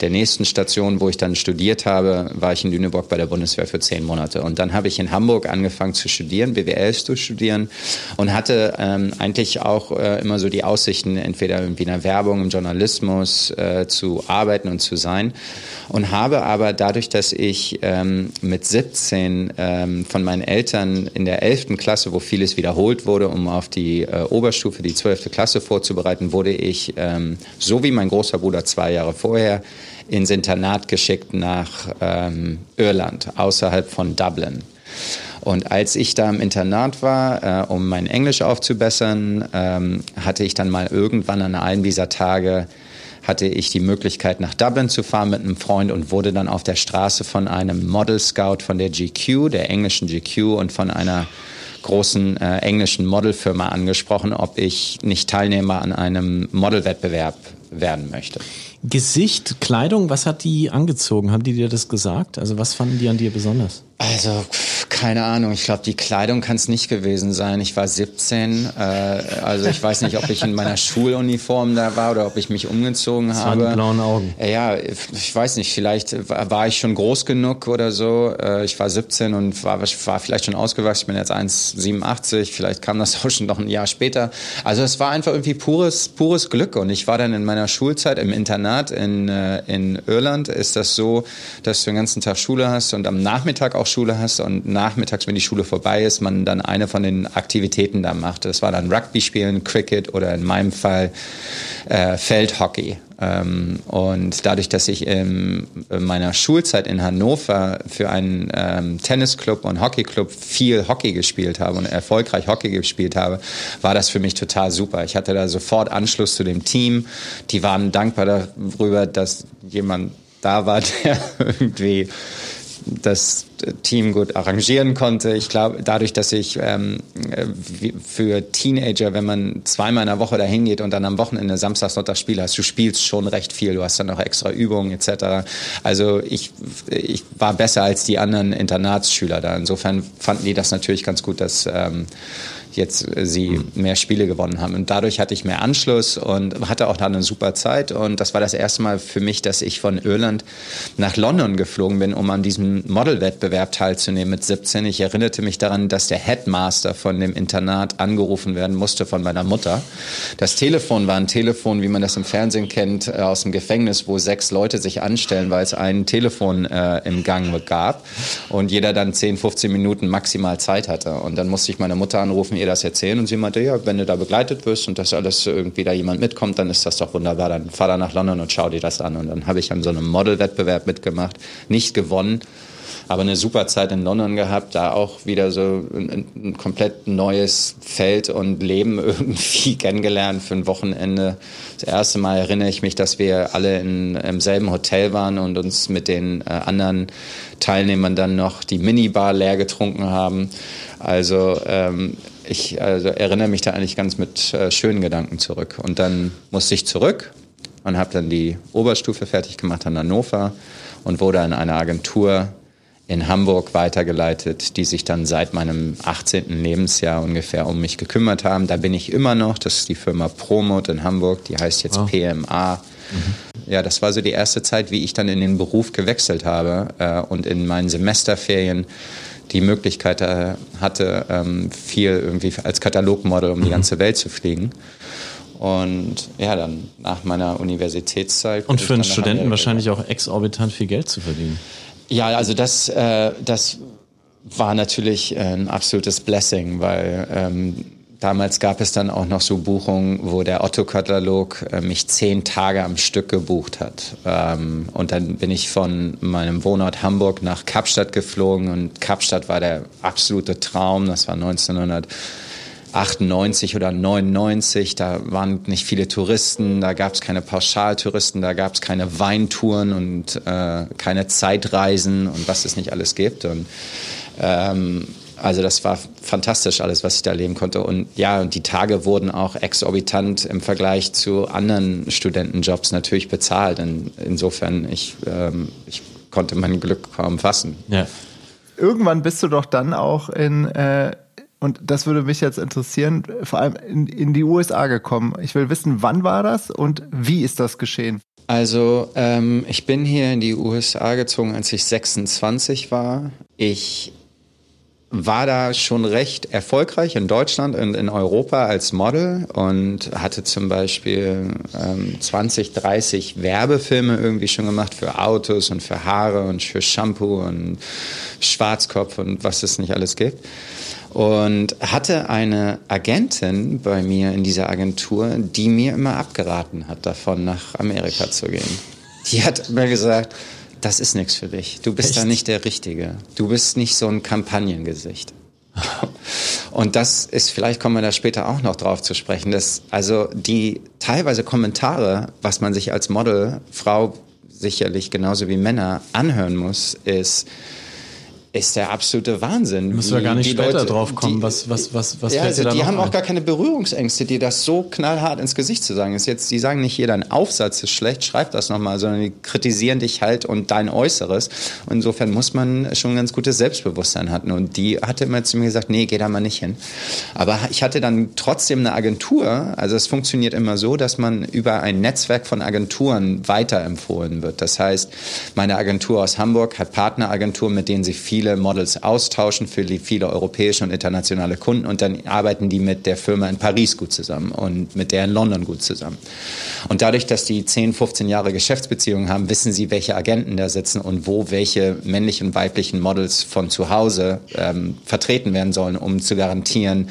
S3: der nächsten Station, wo ich dann studiert habe, war ich in Lüneburg bei der Bundeswehr für zehn Monate. Und dann habe ich in Hamburg angefangen zu studieren, BWL zu studieren und hatte ähm, eigentlich auch äh, immer so die Aussichten, entweder in der Werbung, im Journalismus äh, zu arbeiten und zu sein. Und habe aber dadurch, dass ich ähm, mit 17 ähm, von meinen Eltern in der 11. Klasse, wo vieles wiederholt wurde, um auf die äh, Oberstufe, die 12. Klasse vorzubereiten, wurde ich, ähm, so wie mein großer Bruder zwei Jahre vorher, ins Internat geschickt nach ähm, Irland, außerhalb von Dublin. Und als ich da im Internat war, äh, um mein Englisch aufzubessern, ähm, hatte ich dann mal irgendwann an einem dieser Tage hatte ich die Möglichkeit, nach Dublin zu fahren mit einem Freund und wurde dann auf der Straße von einem Model Scout von der GQ, der englischen GQ und von einer großen äh, englischen Modelfirma angesprochen, ob ich nicht Teilnehmer an einem Modelwettbewerb werden möchte.
S1: Gesicht, Kleidung, was hat die angezogen? Haben die dir das gesagt? Also was fanden die an dir besonders?
S3: Also, keine Ahnung. Ich glaube, die Kleidung kann es nicht gewesen sein. Ich war 17. Äh, also ich weiß nicht, ob ich in meiner Schuluniform da war oder ob ich mich umgezogen das habe.
S1: Die blauen Augen.
S3: Äh, ja, ich weiß nicht. Vielleicht war ich schon groß genug oder so. Äh, ich war 17 und war, war vielleicht schon ausgewachsen. Ich bin jetzt 1,87. Vielleicht kam das auch schon noch ein Jahr später. Also es war einfach irgendwie pures, pures Glück. Und ich war dann in meiner Schulzeit im Internat in, äh, in Irland. Ist das so, dass du den ganzen Tag Schule hast und am Nachmittag auch Schule hast und nachmittags, wenn die Schule vorbei ist, man dann eine von den Aktivitäten da macht. Das war dann Rugby spielen, Cricket oder in meinem Fall äh, Feldhockey. Ähm, und dadurch, dass ich in meiner Schulzeit in Hannover für einen ähm, Tennisclub und Hockeyclub viel Hockey gespielt habe und erfolgreich Hockey gespielt habe, war das für mich total super. Ich hatte da sofort Anschluss zu dem Team. Die waren dankbar darüber, dass jemand da war, der irgendwie das Team gut arrangieren konnte. Ich glaube, dadurch, dass ich ähm, für Teenager, wenn man zweimal in der Woche dahin geht und dann am Wochenende Samstag, Sonntag Spiel hast, du spielst schon recht viel. Du hast dann noch extra Übungen etc. Also ich, ich war besser als die anderen Internatsschüler da. Insofern fanden die das natürlich ganz gut, dass ähm, jetzt äh, sie mhm. mehr Spiele gewonnen haben. Und dadurch hatte ich mehr Anschluss und hatte auch dann eine super Zeit. Und das war das erste Mal für mich, dass ich von Irland nach London geflogen bin, um an diesem Modelwettbewerb teilzunehmen mit 17. Ich erinnerte mich daran, dass der Headmaster von dem Internat angerufen werden musste von meiner Mutter. Das Telefon war ein Telefon, wie man das im Fernsehen kennt, äh, aus dem Gefängnis, wo sechs Leute sich anstellen, weil es ein Telefon äh, im Gang gab und jeder dann 10, 15 Minuten maximal Zeit hatte. Und dann musste ich meine Mutter anrufen, ihr das erzählen und sie meinte, ja, wenn du da begleitet wirst und dass alles irgendwie da jemand mitkommt, dann ist das doch wunderbar. Dann fahr da nach London und schau dir das an. Und dann habe ich an so einem Modelwettbewerb mitgemacht, nicht gewonnen, aber eine super Zeit in London gehabt, da auch wieder so ein, ein komplett neues Feld und Leben irgendwie kennengelernt für ein Wochenende. Das erste Mal erinnere ich mich, dass wir alle in, im selben Hotel waren und uns mit den äh, anderen Teilnehmern dann noch die Minibar leer getrunken haben. Also ähm, ich also erinnere mich da eigentlich ganz mit äh, schönen Gedanken zurück. Und dann musste ich zurück und habe dann die Oberstufe fertig gemacht an Hannover und wurde an eine Agentur in Hamburg weitergeleitet, die sich dann seit meinem 18. Lebensjahr ungefähr um mich gekümmert haben. Da bin ich immer noch. Das ist die Firma Promot in Hamburg, die heißt jetzt oh. PMA. Mhm. Ja, das war so die erste Zeit, wie ich dann in den Beruf gewechselt habe äh, und in meinen Semesterferien die Möglichkeit äh, hatte, ähm, viel irgendwie als Katalogmodel um die mhm. ganze Welt zu fliegen. Und ja, dann nach meiner Universitätszeit.
S1: Und für einen Studenten wahrscheinlich auch exorbitant viel Geld zu verdienen.
S3: Ja, also das, äh, das war natürlich ein absolutes Blessing, weil ähm, damals gab es dann auch noch so Buchungen, wo der Otto-Katalog äh, mich zehn Tage am Stück gebucht hat. Ähm, und dann bin ich von meinem Wohnort Hamburg nach Kapstadt geflogen und Kapstadt war der absolute Traum. Das war 1900. 98 oder 99, da waren nicht viele Touristen, da gab es keine Pauschaltouristen, da gab es keine Weintouren und äh, keine Zeitreisen und was es nicht alles gibt. Und ähm, also das war fantastisch alles, was ich da erleben konnte. Und ja, und die Tage wurden auch exorbitant im Vergleich zu anderen Studentenjobs natürlich bezahlt. Und insofern, ich, ähm, ich konnte mein Glück kaum fassen.
S2: Ja. Irgendwann bist du doch dann auch in äh, und das würde mich jetzt interessieren, vor allem in, in, die USA gekommen. Ich will wissen, wann war das und wie ist das geschehen?
S3: Also ähm, ich bin hier in die USA gezogen, als ich 26 war. Ich war da schon recht erfolgreich in Deutschland und in Europa als Model und hatte zum Beispiel ähm, 20, 30 Werbefilme irgendwie schon gemacht für Autos und für Haare und für Shampoo und Schwarzkopf und was es nicht alles gibt. Und hatte eine Agentin bei mir in dieser Agentur, die mir immer abgeraten hat, davon nach Amerika zu gehen. Die hat mir gesagt, das ist nichts für dich. Du bist Echt? da nicht der Richtige. Du bist nicht so ein Kampagnengesicht. Und das ist, vielleicht kommen wir da später auch noch drauf zu sprechen, dass also die teilweise Kommentare, was man sich als Model, Frau sicherlich genauso wie Männer anhören muss, ist, ist der absolute Wahnsinn.
S1: Müssen wir gar nicht später Leute, drauf kommen. Die, was, was, was, was
S3: ja, also Die haben
S1: ein?
S3: auch gar keine Berührungsängste, dir das so knallhart ins Gesicht zu sagen. Ist jetzt, die sagen nicht, jeder ein Aufsatz ist schlecht, schreib das nochmal, sondern die kritisieren dich halt und dein Äußeres. Und insofern muss man schon ein ganz gutes Selbstbewusstsein hatten. Und die hatte immer zu mir gesagt, nee, geh da mal nicht hin. Aber ich hatte dann trotzdem eine Agentur. Also es funktioniert immer so, dass man über ein Netzwerk von Agenturen weiterempfohlen wird. Das heißt, meine Agentur aus Hamburg hat Partneragenturen, mit denen sie viele Models aus austauschen für viele europäische und internationale Kunden und dann arbeiten die mit der Firma in Paris gut zusammen und mit der in London gut zusammen. Und dadurch, dass die 10, 15 Jahre Geschäftsbeziehungen haben, wissen sie, welche Agenten da sitzen und wo welche männlichen und weiblichen Models von zu Hause ähm, vertreten werden sollen, um zu garantieren,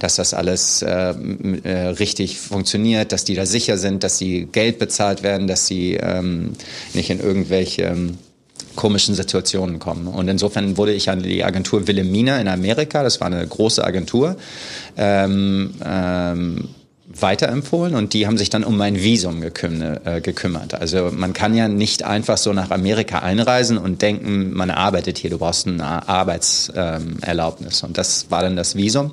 S3: dass das alles äh, äh, richtig funktioniert, dass die da sicher sind, dass sie Geld bezahlt werden, dass sie ähm, nicht in irgendwelche ähm, komischen Situationen kommen. Und insofern wurde ich an die Agentur Wilhelmina in Amerika, das war eine große Agentur, ähm, ähm, weiterempfohlen und die haben sich dann um mein Visum äh, gekümmert. Also man kann ja nicht einfach so nach Amerika einreisen und denken, man arbeitet hier, du brauchst eine Arbeitserlaubnis. Und das war dann das Visum.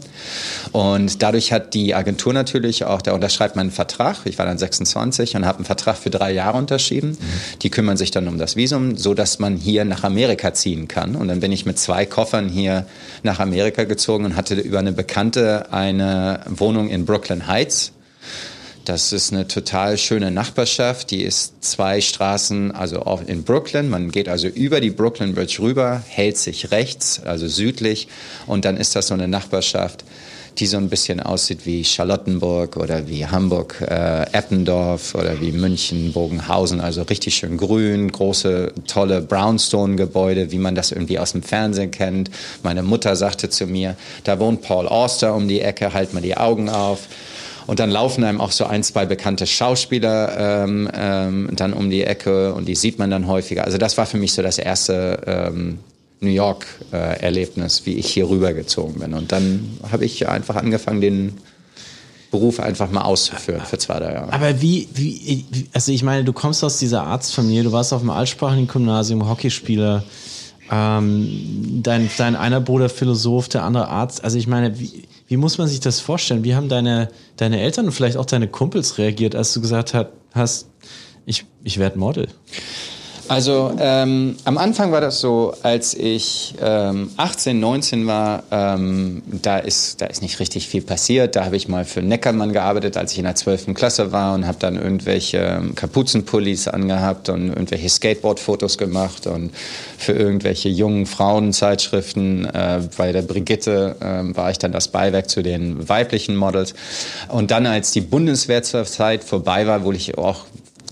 S3: Und dadurch hat die Agentur natürlich auch, da unterschreibt man einen Vertrag, ich war dann 26 und habe einen Vertrag für drei Jahre unterschrieben. Die kümmern sich dann um das Visum, so dass man hier nach Amerika ziehen kann. Und dann bin ich mit zwei Koffern hier nach Amerika gezogen und hatte über eine Bekannte eine Wohnung in Brooklyn Heights das ist eine total schöne Nachbarschaft. Die ist zwei Straßen, also auch in Brooklyn. Man geht also über die Brooklyn Bridge rüber, hält sich rechts, also südlich. Und dann ist das so eine Nachbarschaft, die so ein bisschen aussieht wie Charlottenburg oder wie Hamburg, äh, Eppendorf oder wie München, Bogenhausen. Also richtig schön grün, große, tolle Brownstone-Gebäude, wie man das irgendwie aus dem Fernsehen kennt. Meine Mutter sagte zu mir, da wohnt Paul Auster um die Ecke, halt mal die Augen auf. Und dann laufen einem auch so ein, zwei bekannte Schauspieler ähm, ähm, dann um die Ecke und die sieht man dann häufiger. Also das war für mich so das erste ähm, New York-Erlebnis, äh, wie ich hier rübergezogen bin. Und dann habe ich einfach angefangen, den Beruf einfach mal auszuführen für zwei, drei Jahre.
S1: Aber wie, wie, also ich meine, du kommst aus dieser Arztfamilie, du warst auf dem altsprachigen Gymnasium, Hockeyspieler, ähm, dein, dein einer Bruder Philosoph, der andere Arzt. Also ich meine, wie, wie muss man sich das vorstellen? Wie haben deine, deine Eltern und vielleicht auch deine Kumpels reagiert, als du gesagt hast, ich, ich werde Model?
S3: Also ähm, am Anfang war das so, als ich ähm, 18, 19 war, ähm, da, ist, da ist nicht richtig viel passiert. Da habe ich mal für Neckermann gearbeitet, als ich in der 12. Klasse war und habe dann irgendwelche ähm, Kapuzenpullis angehabt und irgendwelche Skateboard-Fotos gemacht und für irgendwelche jungen Frauenzeitschriften. Äh, bei der Brigitte äh, war ich dann das Beiwerk zu den weiblichen Models. Und dann, als die Bundeswehrzeit vorbei war, wo ich auch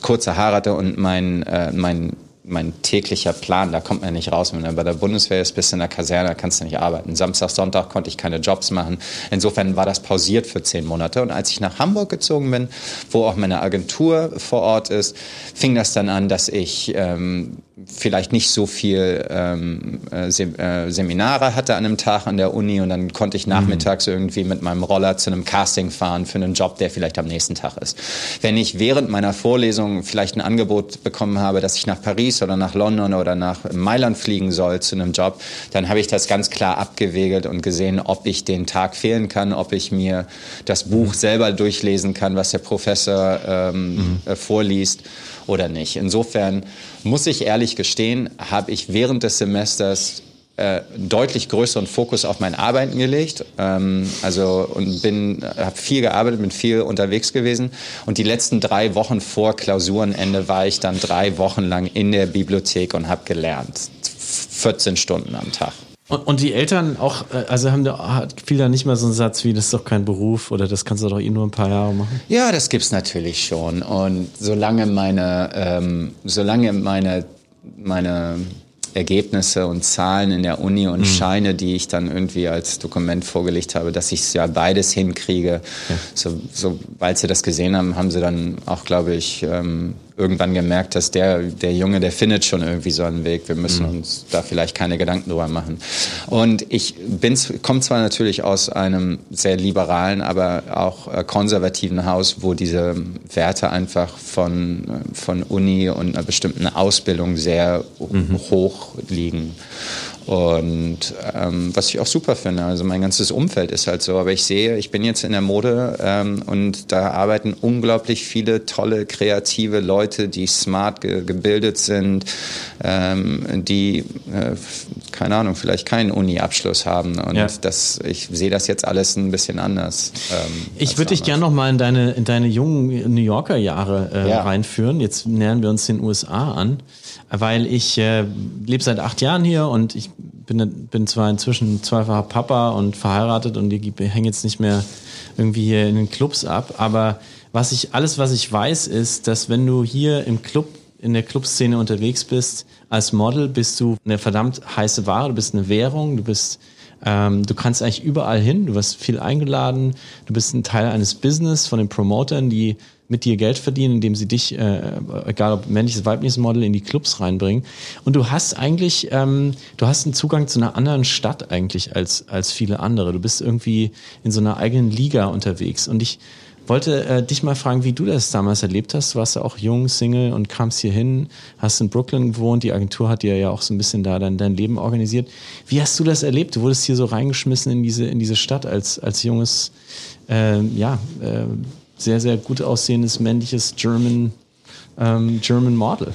S3: kurze Haare hatte und mein, äh, mein mein täglicher Plan, da kommt man nicht raus. Wenn du bei der Bundeswehr ist, bist du in der Kaserne, kannst du nicht arbeiten. Samstag, Sonntag konnte ich keine Jobs machen. Insofern war das pausiert für zehn Monate. Und als ich nach Hamburg gezogen bin, wo auch meine Agentur vor Ort ist, fing das dann an, dass ich ähm, vielleicht nicht so viel ähm, äh, äh, Seminare hatte an einem Tag an der Uni und dann konnte ich nachmittags mhm. irgendwie mit meinem Roller zu einem Casting fahren für einen Job, der vielleicht am nächsten Tag ist. Wenn ich während meiner Vorlesung vielleicht ein Angebot bekommen habe, dass ich nach Paris oder nach London oder nach Mailand fliegen soll zu einem Job, dann habe ich das ganz klar abgewegelt und gesehen, ob ich den Tag fehlen kann, ob ich mir das Buch selber durchlesen kann, was der Professor ähm, mhm. äh, vorliest oder nicht. Insofern muss ich ehrlich gestehen, habe ich während des Semesters äh, deutlich größeren Fokus auf mein Arbeiten gelegt. Ähm, also und bin, habe viel gearbeitet, bin viel unterwegs gewesen. Und die letzten drei Wochen vor Klausurenende war ich dann drei Wochen lang in der Bibliothek und habe gelernt. 14 Stunden am Tag.
S1: Und, und, die Eltern auch, äh, also haben da viel da nicht mal so einen Satz wie, das ist doch kein Beruf oder das kannst du doch eh nur ein paar Jahre machen?
S3: Ja, das gibt's natürlich schon. Und solange meine, ähm, solange meine, meine Ergebnisse und Zahlen in der Uni und mhm. Scheine, die ich dann irgendwie als Dokument vorgelegt habe, dass ich ja beides hinkriege. Ja. So, sobald sie das gesehen haben, haben sie dann auch, glaube ich, ähm, irgendwann gemerkt, dass der, der Junge, der findet schon irgendwie so einen Weg. Wir müssen mhm. uns da vielleicht keine Gedanken drüber machen. Und ich bin, komme zwar natürlich aus einem sehr liberalen, aber auch äh, konservativen Haus, wo diese Werte einfach von, von Uni und einer bestimmten Ausbildung sehr mhm. hoch liegen. Und ähm, was ich auch super finde, also mein ganzes Umfeld ist halt so, aber ich sehe, ich bin jetzt in der Mode ähm, und da arbeiten unglaublich viele tolle, kreative Leute, die smart ge gebildet sind, ähm, die, äh, keine Ahnung, vielleicht keinen Uni-Abschluss haben. Und ja. das, ich sehe das jetzt alles ein bisschen anders.
S1: Ähm, ich würde dich gerne noch mal in deine, in deine jungen New Yorker Jahre äh, ja. reinführen. Jetzt nähern wir uns den USA an weil ich äh, lebe seit acht Jahren hier und ich bin, bin zwar inzwischen zweifacher Papa und verheiratet und ich hänge jetzt nicht mehr irgendwie hier in den Clubs ab, aber was ich, alles, was ich weiß, ist, dass wenn du hier im Club, in der Clubszene unterwegs bist, als Model bist du eine verdammt heiße Ware, du bist eine Währung, du bist ähm, du kannst eigentlich überall hin, du wirst viel eingeladen, du bist ein Teil eines Business von den Promotern, die mit dir Geld verdienen, indem sie dich, äh, egal ob männliches, weibliches Model, in die Clubs reinbringen. Und du hast eigentlich, ähm, du hast einen Zugang zu einer anderen Stadt eigentlich als, als viele andere. Du bist irgendwie in so einer eigenen Liga unterwegs. Und ich wollte äh, dich mal fragen, wie du das damals erlebt hast. Du warst ja auch jung, Single und kamst hier hin, hast in Brooklyn gewohnt. Die Agentur hat dir ja auch so ein bisschen da dein, dein Leben organisiert. Wie hast du das erlebt? Du wurdest hier so reingeschmissen in diese, in diese Stadt als, als junges, äh, ja, äh, sehr, sehr gut aussehendes männliches German, ähm, German Model.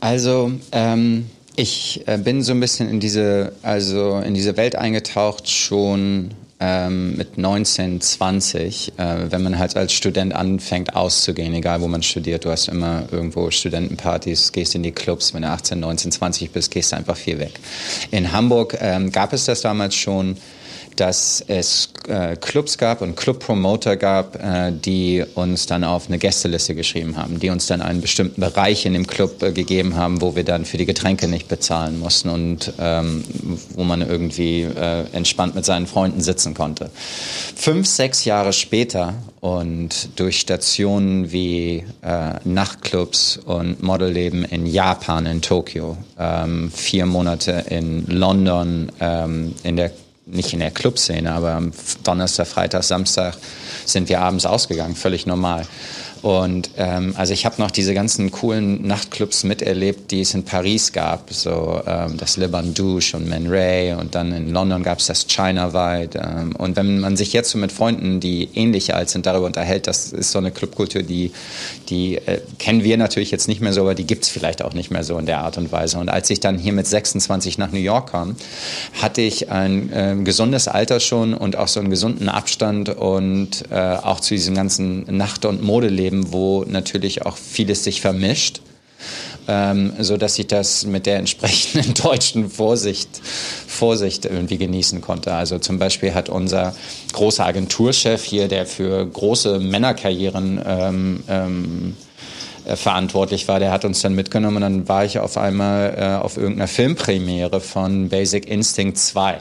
S3: Also, ähm, ich äh, bin so ein bisschen in diese, also in diese Welt eingetaucht schon ähm, mit 19, 20, äh, wenn man halt als Student anfängt auszugehen, egal wo man studiert, du hast immer irgendwo Studentenpartys, gehst in die Clubs, wenn du 18, 19, 20 bist, gehst du einfach viel weg. In Hamburg ähm, gab es das damals schon, dass es äh, Clubs gab und Clubpromoter gab, äh, die uns dann auf eine Gästeliste geschrieben haben, die uns dann einen bestimmten Bereich in dem Club äh, gegeben haben, wo wir dann für die Getränke nicht bezahlen mussten und ähm, wo man irgendwie äh, entspannt mit seinen Freunden sitzen konnte. Fünf, sechs Jahre später und durch Stationen wie äh, Nachtclubs und Modelleben in Japan, in Tokio, ähm, vier Monate in London, ähm, in der nicht in der Clubszene, aber am Donnerstag, Freitag, Samstag sind wir abends ausgegangen, völlig normal. Und ähm, also ich habe noch diese ganzen coolen Nachtclubs miterlebt, die es in Paris gab, so ähm, das Le Bandouche und Man Ray und dann in London gab es das China White. Ähm, und wenn man sich jetzt so mit Freunden, die ähnlich alt sind, darüber unterhält, das ist so eine Clubkultur, die, die äh, kennen wir natürlich jetzt nicht mehr so, aber die gibt's vielleicht auch nicht mehr so in der Art und Weise. Und als ich dann hier mit 26 nach New York kam, hatte ich ein äh, gesundes Alter schon und auch so einen gesunden Abstand und äh, auch zu diesem ganzen Nacht- und Modeleben Leben, wo natürlich auch vieles sich vermischt. Ähm, so dass ich das mit der entsprechenden deutschen Vorsicht, Vorsicht irgendwie genießen konnte. Also zum Beispiel hat unser großer Agenturchef hier, der für große Männerkarrieren ähm, ähm, äh, verantwortlich war, der hat uns dann mitgenommen und dann war ich auf einmal äh, auf irgendeiner Filmpremiere von Basic Instinct 2.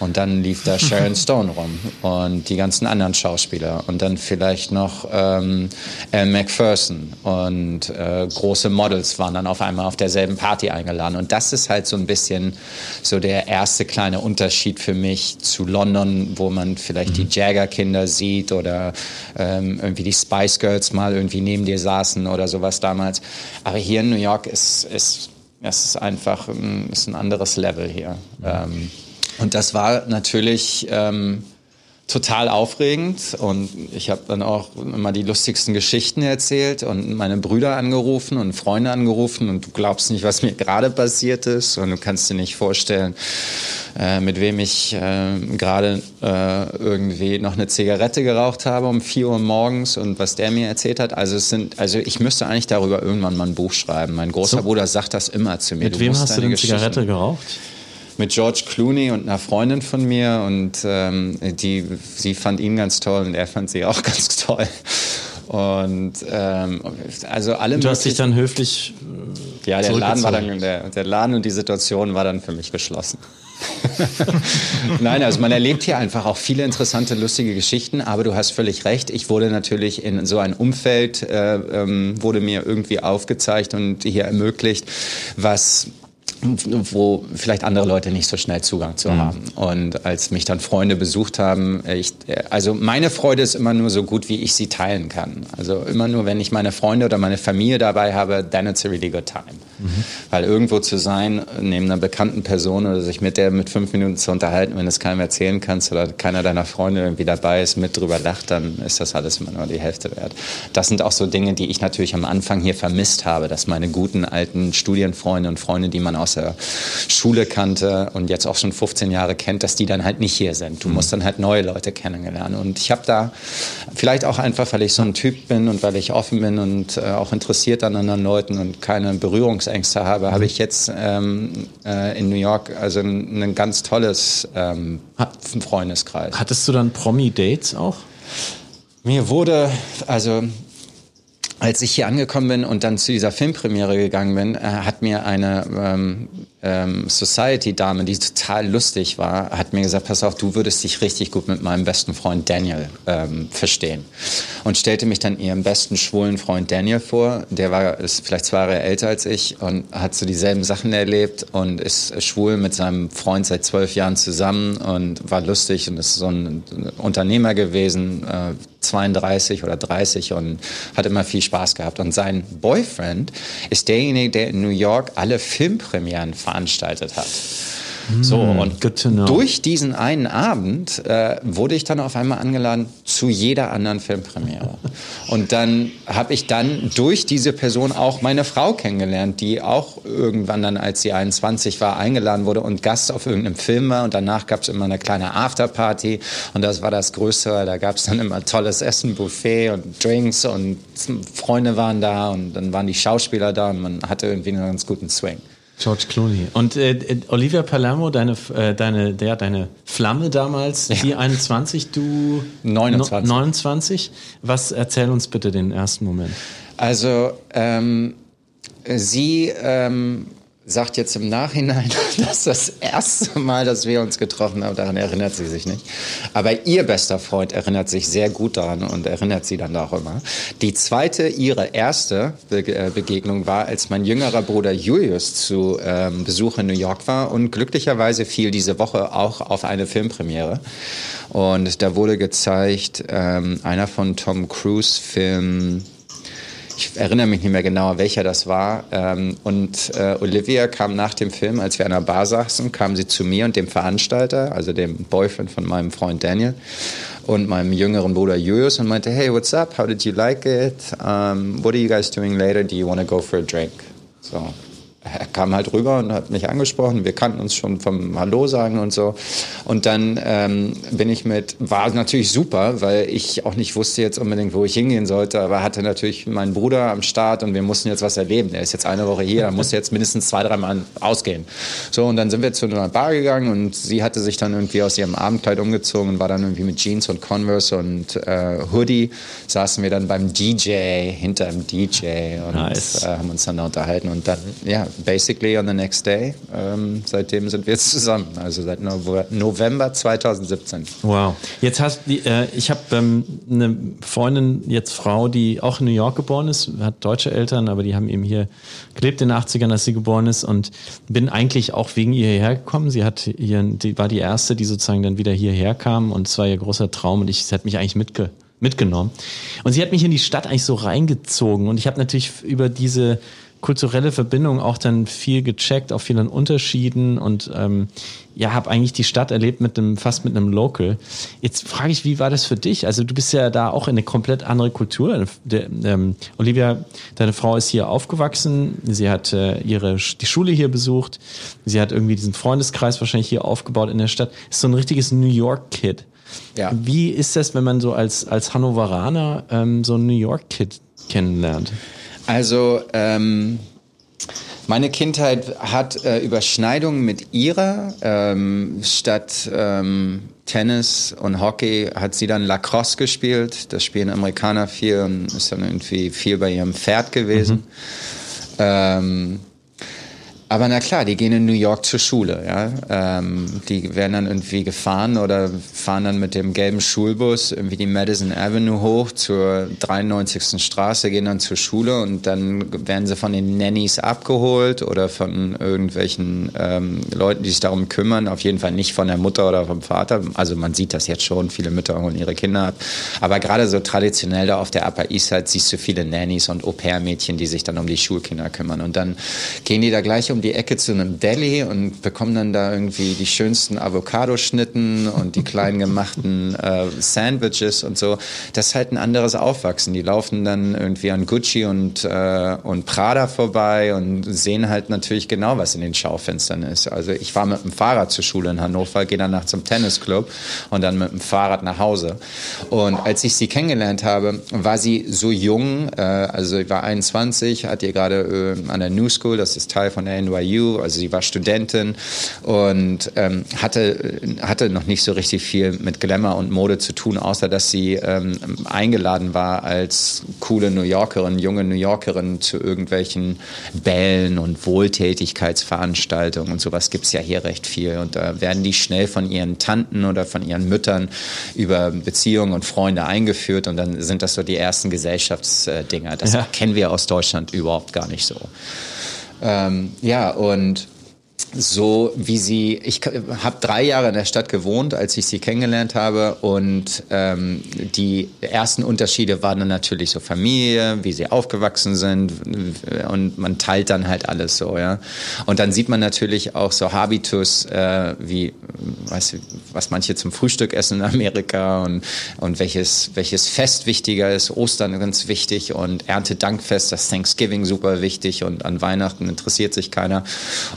S3: Und dann lief da Sharon Stone rum und die ganzen anderen Schauspieler und dann vielleicht noch ähm, Al McPherson und äh, große Models waren dann auf einmal auf derselben Party eingeladen. Und das ist halt so ein bisschen so der erste kleine Unterschied für mich zu London, wo man vielleicht mhm. die Jagger-Kinder sieht oder ähm, irgendwie die Spice Girls mal irgendwie neben dir saßen oder sowas damals. Aber hier in New York ist, ist es ist einfach ist ein anderes Level hier. Mhm. Ähm, und das war natürlich ähm, total aufregend und ich habe dann auch immer die lustigsten Geschichten erzählt und meine Brüder angerufen und Freunde angerufen und du glaubst nicht, was mir gerade passiert ist und du kannst dir nicht vorstellen, äh, mit wem ich äh, gerade äh, irgendwie noch eine Zigarette geraucht habe um 4 Uhr morgens und was der mir erzählt hat. Also es sind, also ich müsste eigentlich darüber irgendwann mal ein Buch schreiben. Mein großer so. Bruder sagt das immer zu mir.
S1: Mit
S3: du
S1: wem hast du denn Zigarette geraucht?
S3: Mit George Clooney und einer Freundin von mir und ähm, die, sie fand ihn ganz toll und er fand sie auch ganz toll. Und ähm, also alle.
S1: Du hast dich dann höflich.
S3: Äh, ja, der Laden war dann der, der Laden und die Situation war dann für mich geschlossen. Nein, also man erlebt hier einfach auch viele interessante, lustige Geschichten, aber du hast völlig recht. Ich wurde natürlich in so ein Umfeld, äh, ähm, wurde mir irgendwie aufgezeigt und hier ermöglicht, was wo vielleicht andere Leute nicht so schnell Zugang zu mhm. haben. Und als mich dann Freunde besucht haben, ich, also meine Freude ist immer nur so gut, wie ich sie teilen kann. Also immer nur, wenn ich meine Freunde oder meine Familie dabei habe, then it's a really good time. Mhm. Weil irgendwo zu sein, neben einer bekannten Person oder sich mit der mit fünf Minuten zu unterhalten, wenn du es keinem erzählen kannst oder keiner deiner Freunde irgendwie dabei ist, mit drüber lacht, dann ist das alles immer nur die Hälfte wert. Das sind auch so Dinge, die ich natürlich am Anfang hier vermisst habe, dass meine guten alten Studienfreunde und Freunde, die man aus der Schule kannte und jetzt auch schon 15 Jahre kennt, dass die dann halt nicht hier sind. Du musst dann halt neue Leute kennenlernen. Und ich habe da vielleicht auch einfach, weil ich so ein Typ bin und weil ich offen bin und äh, auch interessiert an anderen Leuten und keine Berührungsängste habe, habe ich jetzt ähm, äh, in New York also ein, ein ganz tolles ähm, Freundeskreis.
S1: Hattest du dann Promi-Dates auch?
S3: Mir wurde, also als ich hier angekommen bin und dann zu dieser Filmpremiere gegangen bin, äh, hat mir eine ähm, ähm, Society-Dame, die total lustig war, hat mir gesagt, pass auf, du würdest dich richtig gut mit meinem besten Freund Daniel ähm, verstehen. Und stellte mich dann ihrem besten schwulen Freund Daniel vor. Der war ist vielleicht zwei Jahre älter als ich und hat so dieselben Sachen erlebt und ist schwul mit seinem Freund seit zwölf Jahren zusammen und war lustig und ist so ein Unternehmer gewesen, äh, 32 oder 30 und hat immer viel Spaß gehabt. Und sein Boyfriend ist derjenige, der in New York alle Filmpremieren veranstaltet hat. So, hm, und durch diesen einen Abend äh, wurde ich dann auf einmal angeladen zu jeder anderen Filmpremiere. und dann habe ich dann durch diese Person auch meine Frau kennengelernt, die auch irgendwann dann, als sie 21 war, eingeladen wurde und Gast auf irgendeinem Film war. Und danach gab es immer eine kleine Afterparty und das war das Größte. Da gab es dann immer tolles Essen, Buffet und Drinks und Freunde waren da und dann waren die Schauspieler da und man hatte irgendwie einen ganz guten Swing.
S1: George Clooney. Und äh, Olivia Palermo, deine, äh, deine, der, deine Flamme damals, ja. die 21, du
S3: 29.
S1: 29. Was erzähl uns bitte den ersten Moment?
S3: Also ähm, sie ähm, sagt jetzt im Nachhinein, dass das erste Mal, dass wir uns getroffen haben, daran erinnert sie sich nicht. Aber ihr bester Freund erinnert sich sehr gut daran und erinnert sie dann auch immer. Die zweite, ihre erste äh, Begegnung war, als mein jüngerer Bruder Julius zu ähm, Besuch in New York war und glücklicherweise fiel diese Woche auch auf eine Filmpremiere. Und da wurde gezeigt, ähm, einer von Tom Cruise Film ich erinnere mich nicht mehr genau, welcher das war. Ähm, und äh, Olivia kam nach dem Film, als wir an der Bar saßen, kam sie zu mir und dem Veranstalter, also dem Boyfriend von meinem Freund Daniel und meinem jüngeren Bruder Julius und meinte, hey, what's up? How did you like it? Um, what are you guys doing later? Do you want to go for a drink? So er kam halt rüber und hat mich angesprochen. Wir kannten uns schon vom Hallo sagen und so. Und dann ähm, bin ich mit, war natürlich super, weil ich auch nicht wusste jetzt unbedingt, wo ich hingehen sollte, aber hatte natürlich meinen Bruder am Start und wir mussten jetzt was erleben. Er ist jetzt eine Woche hier, er muss jetzt mindestens zwei, drei Mal ausgehen. So, und dann sind wir zu einer Bar gegangen und sie hatte sich dann irgendwie aus ihrem Abendkleid umgezogen und war dann irgendwie mit Jeans und Converse und äh, Hoodie. Saßen wir dann beim DJ, hinter dem DJ und nice. äh, haben uns dann da unterhalten und dann, ja, basically on the next day. Ähm, seitdem sind wir jetzt zusammen, also seit November 2017.
S1: Wow. Jetzt hast die, äh, ich habe ähm, eine Freundin, jetzt Frau, die auch in New York geboren ist, hat deutsche Eltern, aber die haben eben hier gelebt in den 80ern, als sie geboren ist und bin eigentlich auch wegen ihr hierher gekommen. Sie hat hier, die war die erste, die sozusagen dann wieder hierher kam und es war ihr großer Traum und ich, sie hat mich eigentlich mitge mitgenommen. Und sie hat mich in die Stadt eigentlich so reingezogen und ich habe natürlich über diese kulturelle Verbindung auch dann viel gecheckt, auch viel an Unterschieden und ähm, ja, habe eigentlich die Stadt erlebt mit einem fast mit einem Local. Jetzt frage ich, wie war das für dich? Also du bist ja da auch in eine komplett andere Kultur. Der, ähm, Olivia, deine Frau ist hier aufgewachsen. Sie hat äh, ihre die Schule hier besucht. Sie hat irgendwie diesen Freundeskreis wahrscheinlich hier aufgebaut in der Stadt. Ist so ein richtiges New York Kid. Ja. Wie ist das, wenn man so als als Hannoveraner ähm, so ein New York Kid kennenlernt?
S3: Also ähm meine Kindheit hat äh, Überschneidungen mit ihrer. Ähm, statt ähm, Tennis und Hockey hat sie dann Lacrosse gespielt. Das spielen Amerikaner viel und ist dann irgendwie viel bei ihrem Pferd gewesen. Mhm. Aber na klar, die gehen in New York zur Schule. Ja? Ähm, die werden dann irgendwie gefahren oder fahren dann mit dem gelben Schulbus irgendwie die Madison Avenue hoch zur 93. Straße, gehen dann zur Schule und dann werden sie von den Nannies abgeholt oder von irgendwelchen ähm, Leuten, die sich darum kümmern. Auf jeden Fall nicht von der Mutter oder vom Vater. Also man sieht das jetzt schon, viele Mütter holen ihre Kinder ab. Aber gerade so traditionell da auf der Upper East Side siehst du viele Nannies und Au-pair-Mädchen, die sich dann um die Schulkinder kümmern. Und dann gehen die da gleich um die Ecke zu einem Deli und bekommen dann da irgendwie die schönsten Avocado-Schnitten und die kleinen gemachten äh, Sandwiches und so. Das ist halt ein anderes Aufwachsen. Die laufen dann irgendwie an Gucci und, äh, und Prada vorbei und sehen halt natürlich genau, was in den Schaufenstern ist. Also ich war mit dem Fahrrad zur Schule in Hannover, gehe danach zum Tennisclub und dann mit dem Fahrrad nach Hause. Und als ich sie kennengelernt habe, war sie so jung, äh, also ich war 21, hat ihr gerade äh, an der New School, das ist Teil von der NYU, also sie war Studentin und ähm, hatte, hatte noch nicht so richtig viel mit Glamour und Mode zu tun, außer dass sie ähm, eingeladen war als coole New Yorkerin, junge New Yorkerin zu irgendwelchen Bällen und Wohltätigkeitsveranstaltungen und sowas gibt es ja hier recht viel. Und da werden die schnell von ihren Tanten oder von ihren Müttern über Beziehungen und Freunde eingeführt und dann sind das so die ersten Gesellschaftsdinger. Das ja. kennen wir aus Deutschland überhaupt gar nicht so. Ähm, ja, und so wie sie, ich habe drei Jahre in der Stadt gewohnt, als ich sie kennengelernt habe und ähm, die ersten Unterschiede waren dann natürlich so Familie, wie sie aufgewachsen sind und man teilt dann halt alles so, ja. Und dann sieht man natürlich auch so Habitus, äh, wie, weiß, was manche zum Frühstück essen in Amerika und, und welches, welches Fest wichtiger ist, Ostern ganz wichtig und Erntedankfest, das Thanksgiving super wichtig und an Weihnachten interessiert sich keiner.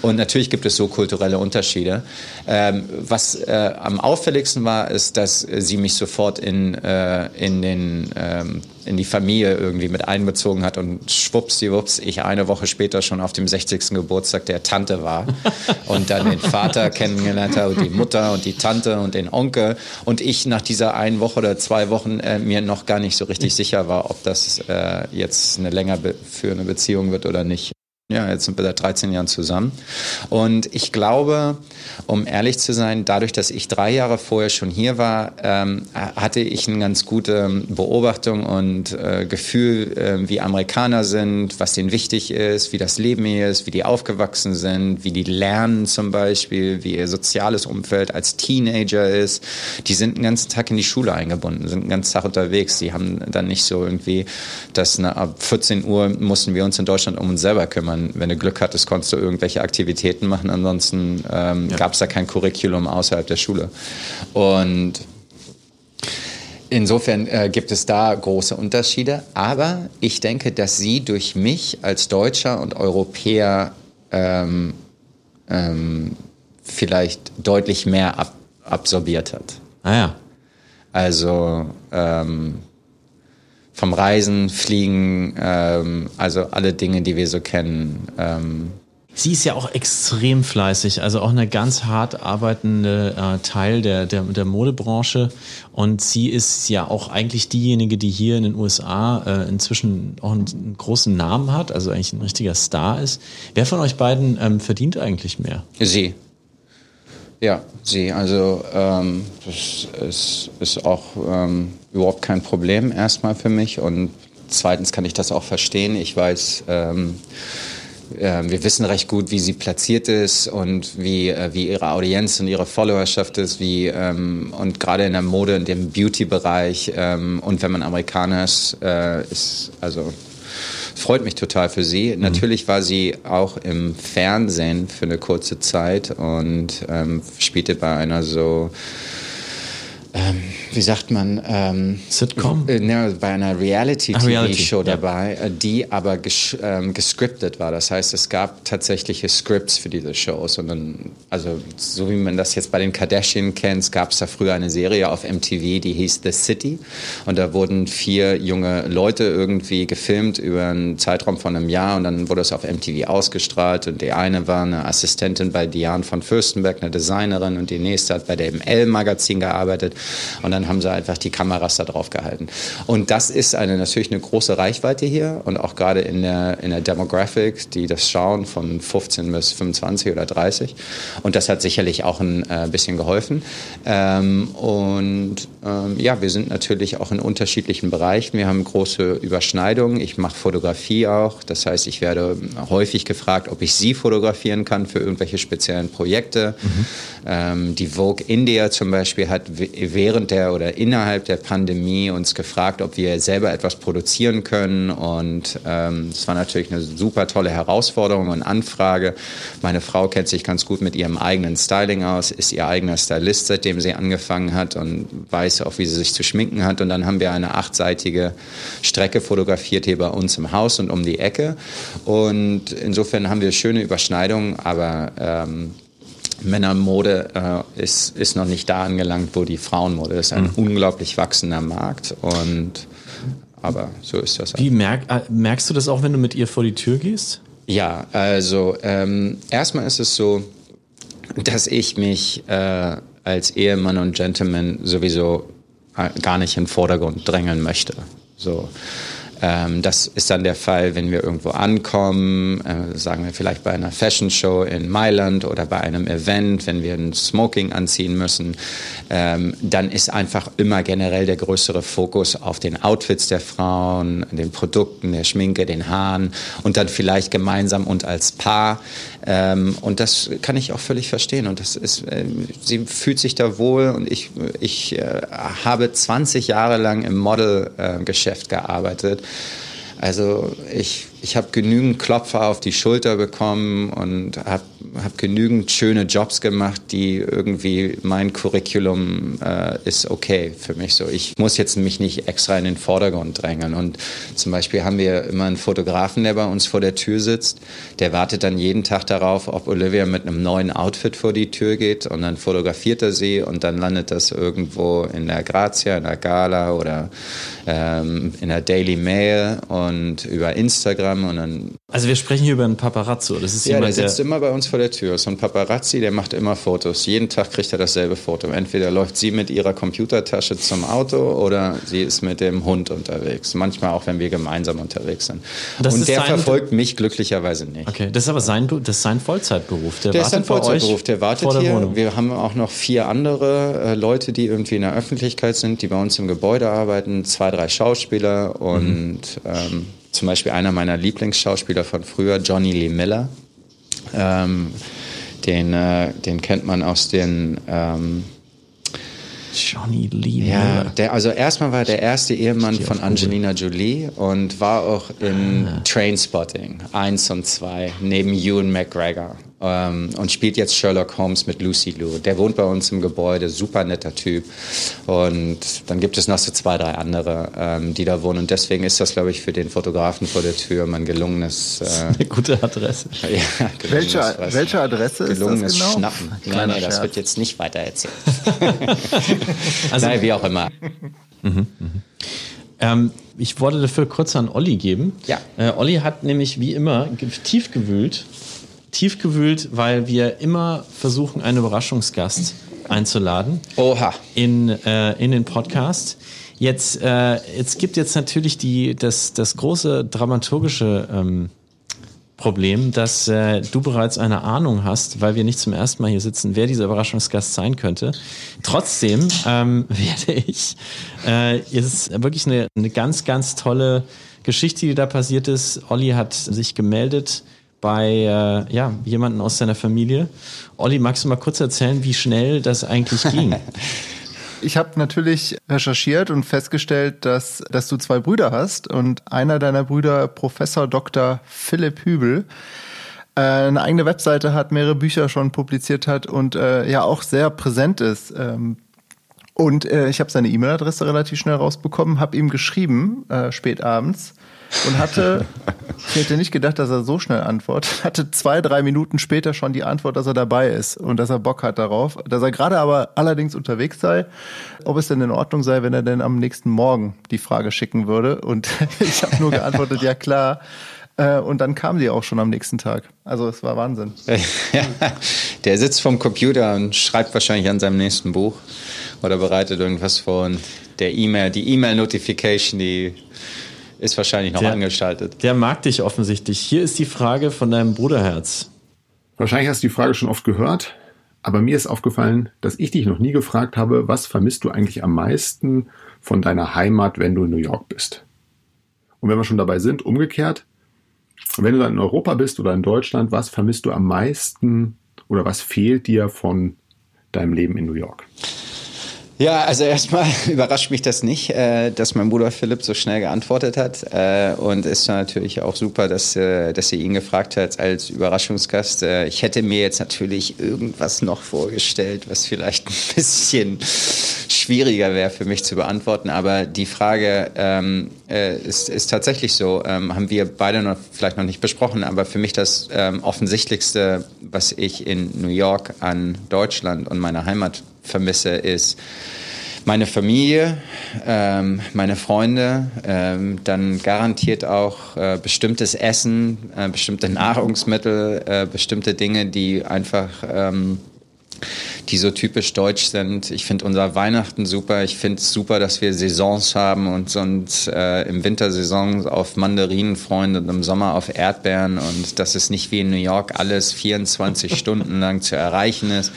S3: Und natürlich gibt es so kulturelle Unterschiede. Ähm, was äh, am auffälligsten war, ist, dass sie mich sofort in, äh, in, den, ähm, in die Familie irgendwie mit einbezogen hat und schwuppsdiwupps, ich eine Woche später schon auf dem 60. Geburtstag der Tante war und dann den Vater kennengelernt habe und die Mutter und die Tante und den Onkel und ich nach dieser einen Woche oder zwei Wochen äh, mir noch gar nicht so richtig sicher war, ob das äh, jetzt eine länger führende Beziehung wird oder nicht. Ja, jetzt sind wir seit 13 Jahren zusammen. Und ich glaube, um ehrlich zu sein, dadurch, dass ich drei Jahre vorher schon hier war, ähm, hatte ich eine ganz gute Beobachtung und äh, Gefühl, äh, wie Amerikaner sind, was denen wichtig ist, wie das Leben hier ist, wie die aufgewachsen sind, wie die lernen zum Beispiel, wie ihr soziales Umfeld als Teenager ist. Die sind den ganzen Tag in die Schule eingebunden, sind den ganzen Tag unterwegs. Die haben dann nicht so irgendwie, dass na, ab 14 Uhr mussten wir uns in Deutschland um uns selber kümmern man, wenn du Glück hattest, konntest du irgendwelche Aktivitäten machen. Ansonsten ähm, ja. gab es da kein Curriculum außerhalb der Schule. Und Insofern äh, gibt es da große Unterschiede, aber ich denke, dass sie durch mich als Deutscher und Europäer ähm, ähm, vielleicht deutlich mehr ab absorbiert hat.
S1: Ah ja.
S3: Also ähm, vom Reisen, Fliegen, ähm, also alle Dinge, die wir so kennen. Ähm.
S1: Sie ist ja auch extrem fleißig, also auch eine ganz hart arbeitende äh, Teil der, der, der Modebranche. Und sie ist ja auch eigentlich diejenige, die hier in den USA äh, inzwischen auch einen, einen, großen Namen hat, also eigentlich ein richtiger Star ist. Wer von euch beiden ähm, verdient eigentlich mehr?
S3: Sie. Ja, sie. Also ähm, das ist, ist auch ähm, überhaupt kein Problem erstmal für mich. Und zweitens kann ich das auch verstehen. Ich weiß, ähm, äh, wir wissen recht gut, wie sie platziert ist und wie, äh, wie ihre Audienz und ihre Followerschaft ist, wie ähm, und gerade in der Mode, in dem Beauty-Bereich ähm, und wenn man Amerikaner ist, äh, ist also freut mich total für sie. Mhm. Natürlich war sie auch im Fernsehen für eine kurze Zeit und ähm, spielte bei einer so ähm, wie sagt man, ähm,
S1: Sitcom?
S3: Äh, ne, bei einer Reality-TV-Show Reality, dabei, ja. Äh, die aber ges ähm, gescriptet war. Das heißt, es gab tatsächliche Scripts für diese Shows. Und dann, also so wie man das jetzt bei den Kardashian kennt, gab es da früher eine Serie auf MTV, die hieß The City. Und da wurden vier junge Leute irgendwie gefilmt über einen Zeitraum von einem Jahr und dann wurde es auf MTV ausgestrahlt. Und die eine war eine Assistentin bei Diane von Fürstenberg, eine Designerin, und die nächste hat bei dem L-Magazin gearbeitet. Und dann haben sie einfach die Kameras da drauf gehalten. Und das ist eine, natürlich eine große Reichweite hier und auch gerade in der, in der Demographic, die das schauen von 15 bis 25 oder 30. Und das hat sicherlich auch ein äh, bisschen geholfen. Ähm, und ähm, ja, wir sind natürlich auch in unterschiedlichen Bereichen. Wir haben große Überschneidungen. Ich mache Fotografie auch. Das heißt, ich werde häufig gefragt, ob ich sie fotografieren kann für irgendwelche speziellen Projekte. Mhm. Ähm, die Vogue India zum Beispiel hat während der oder innerhalb der Pandemie uns gefragt, ob wir selber etwas produzieren können. Und ähm, das war natürlich eine super tolle Herausforderung und Anfrage. Meine Frau kennt sich ganz gut mit ihrem eigenen Styling aus, ist ihr eigener Stylist, seitdem sie angefangen hat und weiß auch, wie sie sich zu schminken hat. Und dann haben wir eine achtseitige Strecke fotografiert hier bei uns im Haus und um die Ecke. Und insofern haben wir schöne Überschneidungen, aber ähm, Männermode äh, ist, ist noch nicht da angelangt, wo die Frauenmode ist. Ein mhm. unglaublich wachsender Markt und aber so ist das.
S1: Halt. Wie merk, äh, merkst du das auch, wenn du mit ihr vor die Tür gehst?
S3: Ja, also ähm, erstmal ist es so, dass ich mich äh, als Ehemann und Gentleman sowieso äh, gar nicht in den Vordergrund drängeln möchte. So. Ähm, das ist dann der Fall, wenn wir irgendwo ankommen, äh, sagen wir vielleicht bei einer Fashion Show in Mailand oder bei einem Event, wenn wir ein Smoking anziehen müssen, ähm, dann ist einfach immer generell der größere Fokus auf den Outfits der Frauen, den Produkten, der Schminke, den Haaren und dann vielleicht gemeinsam und als Paar. Ähm, und das kann ich auch völlig verstehen. Und das ist, äh, sie fühlt sich da wohl und ich, ich äh, habe 20 Jahre lang im Modelgeschäft gearbeitet. Also ich ich habe genügend Klopfer auf die Schulter bekommen und habe hab genügend schöne Jobs gemacht, die irgendwie mein Curriculum äh, ist okay für mich so. Ich muss jetzt mich nicht extra in den Vordergrund drängen. Und zum Beispiel haben wir immer einen Fotografen, der bei uns vor der Tür sitzt. Der wartet dann jeden Tag darauf, ob Olivia mit einem neuen Outfit vor die Tür geht und dann fotografiert er sie und dann landet das irgendwo in der Grazia, in der Gala oder ähm, in der Daily Mail und über Instagram Instagram und dann.
S1: Also wir sprechen hier über einen Paparazzo. Das ist
S3: ja, jemand, der sitzt der immer bei uns vor der Tür. So ein Paparazzi, der macht immer Fotos. Jeden Tag kriegt er dasselbe Foto. Entweder läuft sie mit ihrer Computertasche zum Auto oder sie ist mit dem Hund unterwegs. Manchmal auch, wenn wir gemeinsam unterwegs sind. Das und der verfolgt mich glücklicherweise nicht.
S1: Okay, das ist aber sein, das ist sein Vollzeitberuf.
S3: Der, der ist sein Vollzeitberuf. Der wartet der hier. Wohnung. Wir haben auch noch vier andere äh, Leute, die irgendwie in der Öffentlichkeit sind, die bei uns im Gebäude arbeiten. Zwei, drei Schauspieler und mhm. ähm, zum Beispiel einer meiner Lieblingsschauspieler von früher, Johnny Lee Miller. Ähm, den, äh, den kennt man aus den ähm,
S1: Johnny Lee.
S3: Ja, der, also erstmal war er der erste Ehemann von Angelina Jolie und war auch in ah. Trainspotting 1 und 2 neben Ewan McGregor ähm, und spielt jetzt Sherlock Holmes mit Lucy Liu. Der wohnt bei uns im Gebäude, super netter Typ. Und dann gibt es noch so zwei, drei andere, ähm, die da wohnen. Und deswegen ist das, glaube ich, für den Fotografen vor der Tür mein gelungenes.
S1: Äh, eine gute Adresse.
S2: ja, welche, welche Adresse ist
S3: gelungenes
S2: das genau?
S3: Schnappen. Nein, nein, das wird jetzt nicht weiter erzählt. also, Nein, wie auch immer. Mhm,
S1: mh. Ähm, ich wollte dafür kurz an Olli geben.
S3: Ja.
S1: Äh, Olli hat nämlich wie immer tief gewühlt tief gewühlt, weil wir immer versuchen, einen Überraschungsgast einzuladen.
S3: Oha.
S1: In, äh, in den Podcast. Jetzt, äh, jetzt gibt jetzt natürlich die, das, das große dramaturgische ähm, Problem, dass äh, du bereits eine Ahnung hast, weil wir nicht zum ersten Mal hier sitzen, wer dieser Überraschungsgast sein könnte. Trotzdem ähm, werde ich, äh, es ist wirklich eine, eine ganz, ganz tolle Geschichte, die da passiert ist. Olli hat sich gemeldet bei äh, ja, jemanden aus seiner Familie. Olli, magst du mal kurz erzählen, wie schnell das eigentlich ging?
S2: Ich habe natürlich recherchiert und festgestellt, dass, dass du zwei Brüder hast und einer deiner Brüder, Professor Dr. Philipp Hübel, äh, eine eigene Webseite hat, mehrere Bücher schon publiziert hat und äh, ja auch sehr präsent ist. Ähm, und äh, ich habe seine E-Mail-Adresse relativ schnell rausbekommen, habe ihm geschrieben, äh, spät abends, und hatte, ich hätte nicht gedacht, dass er so schnell antwortet, hatte zwei, drei Minuten später schon die Antwort, dass er dabei ist und dass er Bock hat darauf, dass er gerade aber allerdings unterwegs sei, ob es denn in Ordnung sei, wenn er denn am nächsten Morgen die Frage schicken würde. Und ich habe nur geantwortet, ja klar. Äh, und dann kam die auch schon am nächsten Tag. Also es war Wahnsinn.
S3: Ja, der sitzt vom Computer und schreibt wahrscheinlich an seinem nächsten Buch oder bereitet irgendwas vor. Und der E-Mail, die E-Mail-Notification, die ist wahrscheinlich noch
S1: der,
S3: angeschaltet.
S1: Der mag dich offensichtlich. Hier ist die Frage von deinem Bruderherz.
S4: Wahrscheinlich hast du die Frage schon oft gehört, aber mir ist aufgefallen, dass ich dich noch nie gefragt habe, was vermisst du eigentlich am meisten von deiner Heimat, wenn du in New York bist? Und wenn wir schon dabei sind, umgekehrt, wenn du dann in Europa bist oder in Deutschland, was vermisst du am meisten oder was fehlt dir von deinem Leben in New York?
S3: Ja, also erstmal überrascht mich das nicht, äh, dass mein Bruder Philipp so schnell geantwortet hat. Äh, und ist natürlich auch super, dass, äh, dass ihr ihn gefragt hat als Überraschungsgast. Ich hätte mir jetzt natürlich irgendwas noch vorgestellt, was vielleicht ein bisschen schwieriger wäre für mich zu beantworten. Aber die Frage ähm, äh, ist, ist tatsächlich so, ähm, haben wir beide noch vielleicht noch nicht besprochen, aber für mich das ähm, offensichtlichste, was ich in New York an Deutschland und meiner Heimat vermisse, ist meine Familie, ähm, meine Freunde, ähm, dann garantiert auch äh, bestimmtes Essen, äh, bestimmte Nahrungsmittel, äh, bestimmte Dinge, die einfach ähm, die so typisch deutsch sind. Ich finde unser Weihnachten super. Ich finde es super, dass wir Saisons haben und uns äh, im Winter Saisons auf Mandarinen freuen und im Sommer auf Erdbeeren und dass es nicht wie in New York alles 24 Stunden lang zu erreichen ist.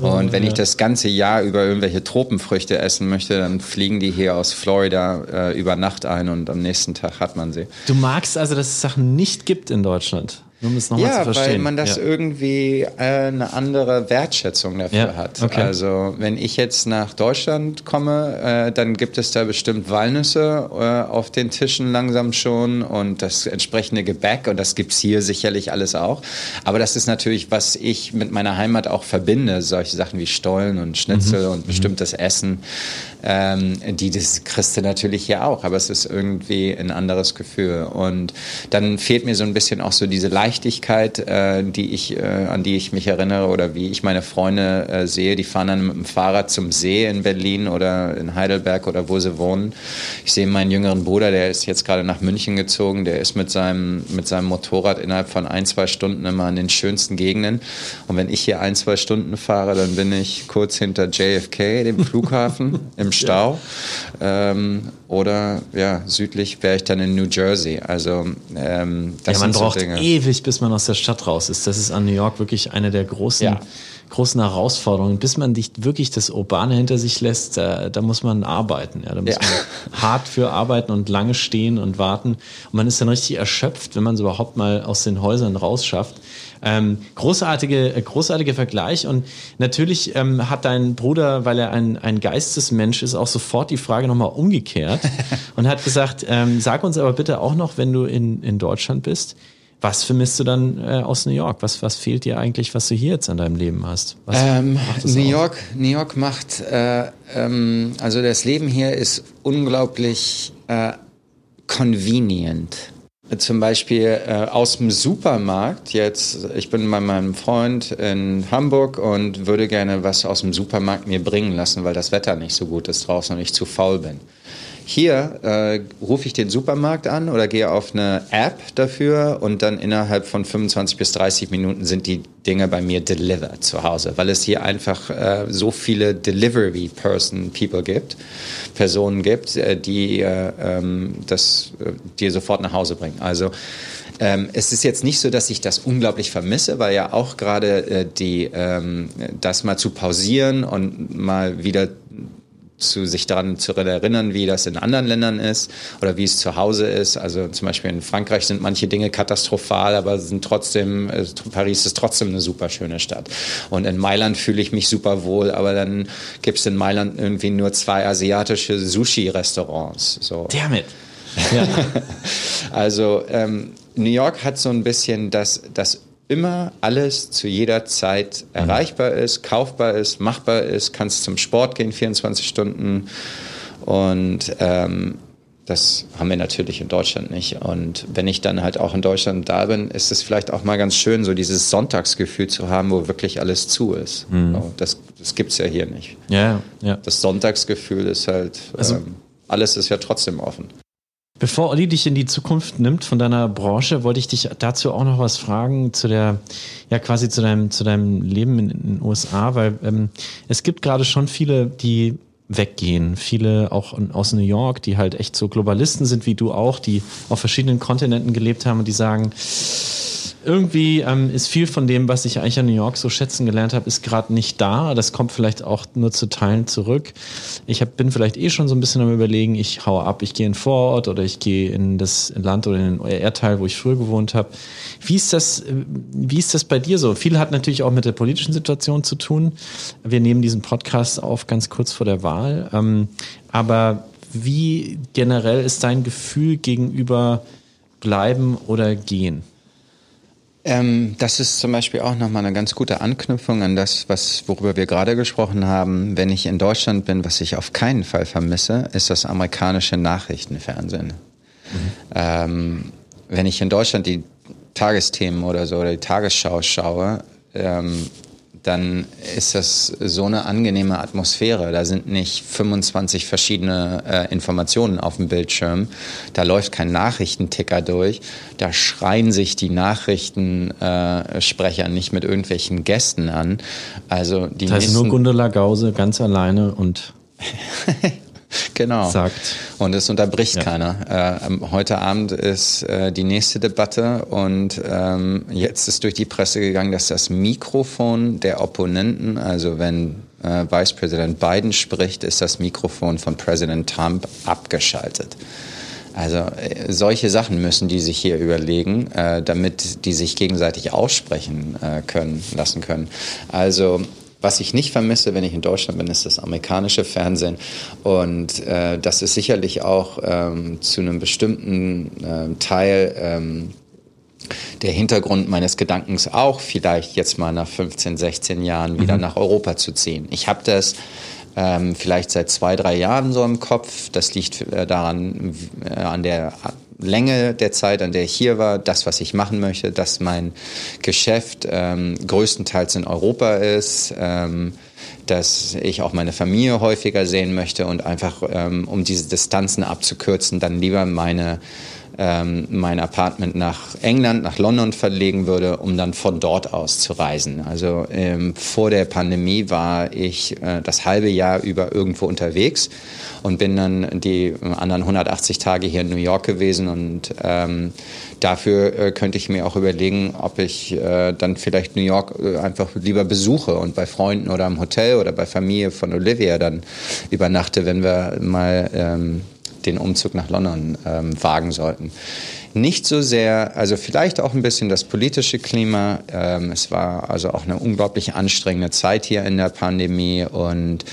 S3: Und wenn ich das ganze Jahr über irgendwelche Tropenfrüchte essen möchte, dann fliegen die hier aus Florida äh, über Nacht ein und am nächsten Tag hat man sie.
S1: Du magst also, dass es Sachen nicht gibt in Deutschland?
S3: Um es nochmal ja, zu verstehen. weil man das ja. irgendwie äh, eine andere Wertschätzung dafür ja, hat. Okay. Also wenn ich jetzt nach Deutschland komme, äh, dann gibt es da bestimmt Walnüsse äh, auf den Tischen langsam schon und das entsprechende Gebäck und das gibt's hier sicherlich alles auch. Aber das ist natürlich, was ich mit meiner Heimat auch verbinde, solche Sachen wie Stollen und Schnitzel mhm. und bestimmtes mhm. Essen. Ähm, die das kriegst du natürlich hier auch, aber es ist irgendwie ein anderes Gefühl. Und dann fehlt mir so ein bisschen auch so diese Leichtigkeit, äh, die ich, äh, an die ich mich erinnere oder wie ich meine Freunde äh, sehe. Die fahren dann mit dem Fahrrad zum See in Berlin oder in Heidelberg oder wo sie wohnen. Ich sehe meinen jüngeren Bruder, der ist jetzt gerade nach München gezogen, der ist mit seinem, mit seinem Motorrad innerhalb von ein, zwei Stunden immer in den schönsten Gegenden. Und wenn ich hier ein, zwei Stunden fahre, dann bin ich kurz hinter JFK, dem Flughafen, im Stau. Ähm, oder ja, südlich wäre ich dann in New Jersey. Also ähm,
S1: das ja, man sind braucht so ewig, bis man aus der Stadt raus ist. Das ist an New York wirklich eine der großen, ja. großen Herausforderungen. Bis man nicht wirklich das Urbane hinter sich lässt, da, da muss man arbeiten. Ja, da muss ja. man hart für arbeiten und lange stehen und warten. Und man ist dann richtig erschöpft, wenn man es überhaupt mal aus den Häusern rausschafft. Ähm, großartige, äh, großartiger Vergleich und natürlich ähm, hat dein Bruder, weil er ein, ein Geistesmensch ist, auch sofort die Frage nochmal umgekehrt und hat gesagt, ähm, sag uns aber bitte auch noch, wenn du in, in Deutschland bist, was vermisst du dann äh, aus New York? Was, was fehlt dir eigentlich, was du hier jetzt an deinem Leben hast?
S3: Ähm, New York, New York macht, äh, ähm, also das Leben hier ist unglaublich äh, convenient. Zum Beispiel äh, aus dem Supermarkt jetzt, ich bin bei meinem Freund in Hamburg und würde gerne was aus dem Supermarkt mir bringen lassen, weil das Wetter nicht so gut ist draußen und ich zu faul bin. Hier äh, rufe ich den Supermarkt an oder gehe auf eine App dafür und dann innerhalb von 25 bis 30 Minuten sind die Dinge bei mir delivered zu Hause, weil es hier einfach äh, so viele Delivery Person People gibt, Personen gibt, äh, die äh, ähm, das äh, dir sofort nach Hause bringen. Also ähm, es ist jetzt nicht so, dass ich das unglaublich vermisse, weil ja auch gerade äh, die ähm, das mal zu pausieren und mal wieder zu sich daran zu erinnern, wie das in anderen Ländern ist oder wie es zu Hause ist. Also zum Beispiel in Frankreich sind manche Dinge katastrophal, aber sind trotzdem, äh, Paris ist trotzdem eine super schöne Stadt. Und in Mailand fühle ich mich super wohl, aber dann gibt es in Mailand irgendwie nur zwei asiatische Sushi-Restaurants. So.
S1: Damn it.
S3: Ja. also ähm, New York hat so ein bisschen das, das immer alles zu jeder Zeit mhm. erreichbar ist, kaufbar ist, machbar ist, kannst zum Sport gehen 24 Stunden und ähm, das haben wir natürlich in Deutschland nicht. Und wenn ich dann halt auch in Deutschland da bin, ist es vielleicht auch mal ganz schön, so dieses Sonntagsgefühl zu haben, wo wirklich alles zu ist. Mhm. Das, das gibt es ja hier nicht.
S1: Ja, ja.
S3: Das Sonntagsgefühl ist halt, also, ähm, alles ist ja trotzdem offen.
S1: Bevor Olli dich in die Zukunft nimmt von deiner Branche, wollte ich dich dazu auch noch was fragen zu der, ja quasi zu deinem, zu deinem Leben in, in den USA, weil ähm, es gibt gerade schon viele, die weggehen. Viele auch aus New York, die halt echt so Globalisten sind wie du auch, die auf verschiedenen Kontinenten gelebt haben und die sagen, irgendwie ähm, ist viel von dem, was ich eigentlich an New York so schätzen gelernt habe, ist gerade nicht da. Das kommt vielleicht auch nur zu Teilen zurück. Ich hab, bin vielleicht eh schon so ein bisschen am überlegen, ich haue ab, ich gehe in Vorort oder ich gehe in das Land oder in den Erdteil, wo ich früher gewohnt habe. Wie ist das, äh, wie ist das bei dir so? Viel hat natürlich auch mit der politischen Situation zu tun. Wir nehmen diesen Podcast auf ganz kurz vor der Wahl. Ähm, aber wie generell ist dein Gefühl gegenüber bleiben oder gehen?
S3: Ähm, das ist zum Beispiel auch nochmal eine ganz gute Anknüpfung an das, was, worüber wir gerade gesprochen haben. Wenn ich in Deutschland bin, was ich auf keinen Fall vermisse, ist das amerikanische Nachrichtenfernsehen. Mhm. Ähm, wenn ich in Deutschland die Tagesthemen oder so oder die Tagesschau schaue, ähm, dann ist das so eine angenehme Atmosphäre. Da sind nicht 25 verschiedene äh, Informationen auf dem Bildschirm. Da läuft kein Nachrichtenticker durch. Da schreien sich die Nachrichtensprecher nicht mit irgendwelchen Gästen an. Also die
S1: das heißt nur Gundula Gause ganz alleine und
S3: genau.
S1: sagt.
S3: Und es unterbricht ja. keiner. Äh, ähm, heute Abend ist äh, die nächste Debatte und ähm, jetzt ist durch die Presse gegangen, dass das Mikrofon der Opponenten, also wenn äh, Vice President Biden spricht, ist das Mikrofon von Präsident Trump abgeschaltet. Also äh, solche Sachen müssen die sich hier überlegen, äh, damit die sich gegenseitig aussprechen äh, können, lassen können. Also was ich nicht vermisse, wenn ich in Deutschland bin, ist das amerikanische Fernsehen. Und äh, das ist sicherlich auch ähm, zu einem bestimmten äh, Teil ähm, der Hintergrund meines Gedankens auch, vielleicht jetzt mal nach 15, 16 Jahren wieder mhm. nach Europa zu ziehen. Ich habe das ähm, vielleicht seit zwei, drei Jahren so im Kopf. Das liegt äh, daran, äh, an der Länge der Zeit, an der ich hier war, das, was ich machen möchte, dass mein Geschäft ähm, größtenteils in Europa ist, ähm, dass ich auch meine Familie häufiger sehen möchte und einfach, ähm, um diese Distanzen abzukürzen, dann lieber meine ähm, mein Apartment nach England, nach London verlegen würde, um dann von dort aus zu reisen. Also ähm, vor der Pandemie war ich äh, das halbe Jahr über irgendwo unterwegs und bin dann die anderen 180 Tage hier in New York gewesen und ähm, dafür äh, könnte ich mir auch überlegen, ob ich äh, dann vielleicht New York äh, einfach lieber besuche und bei Freunden oder im Hotel oder bei Familie von Olivia dann übernachte, wenn wir mal ähm, den Umzug nach London ähm, wagen sollten. Nicht so sehr, also vielleicht auch ein bisschen das politische Klima. Ähm, es war also auch eine unglaublich anstrengende Zeit hier in der Pandemie und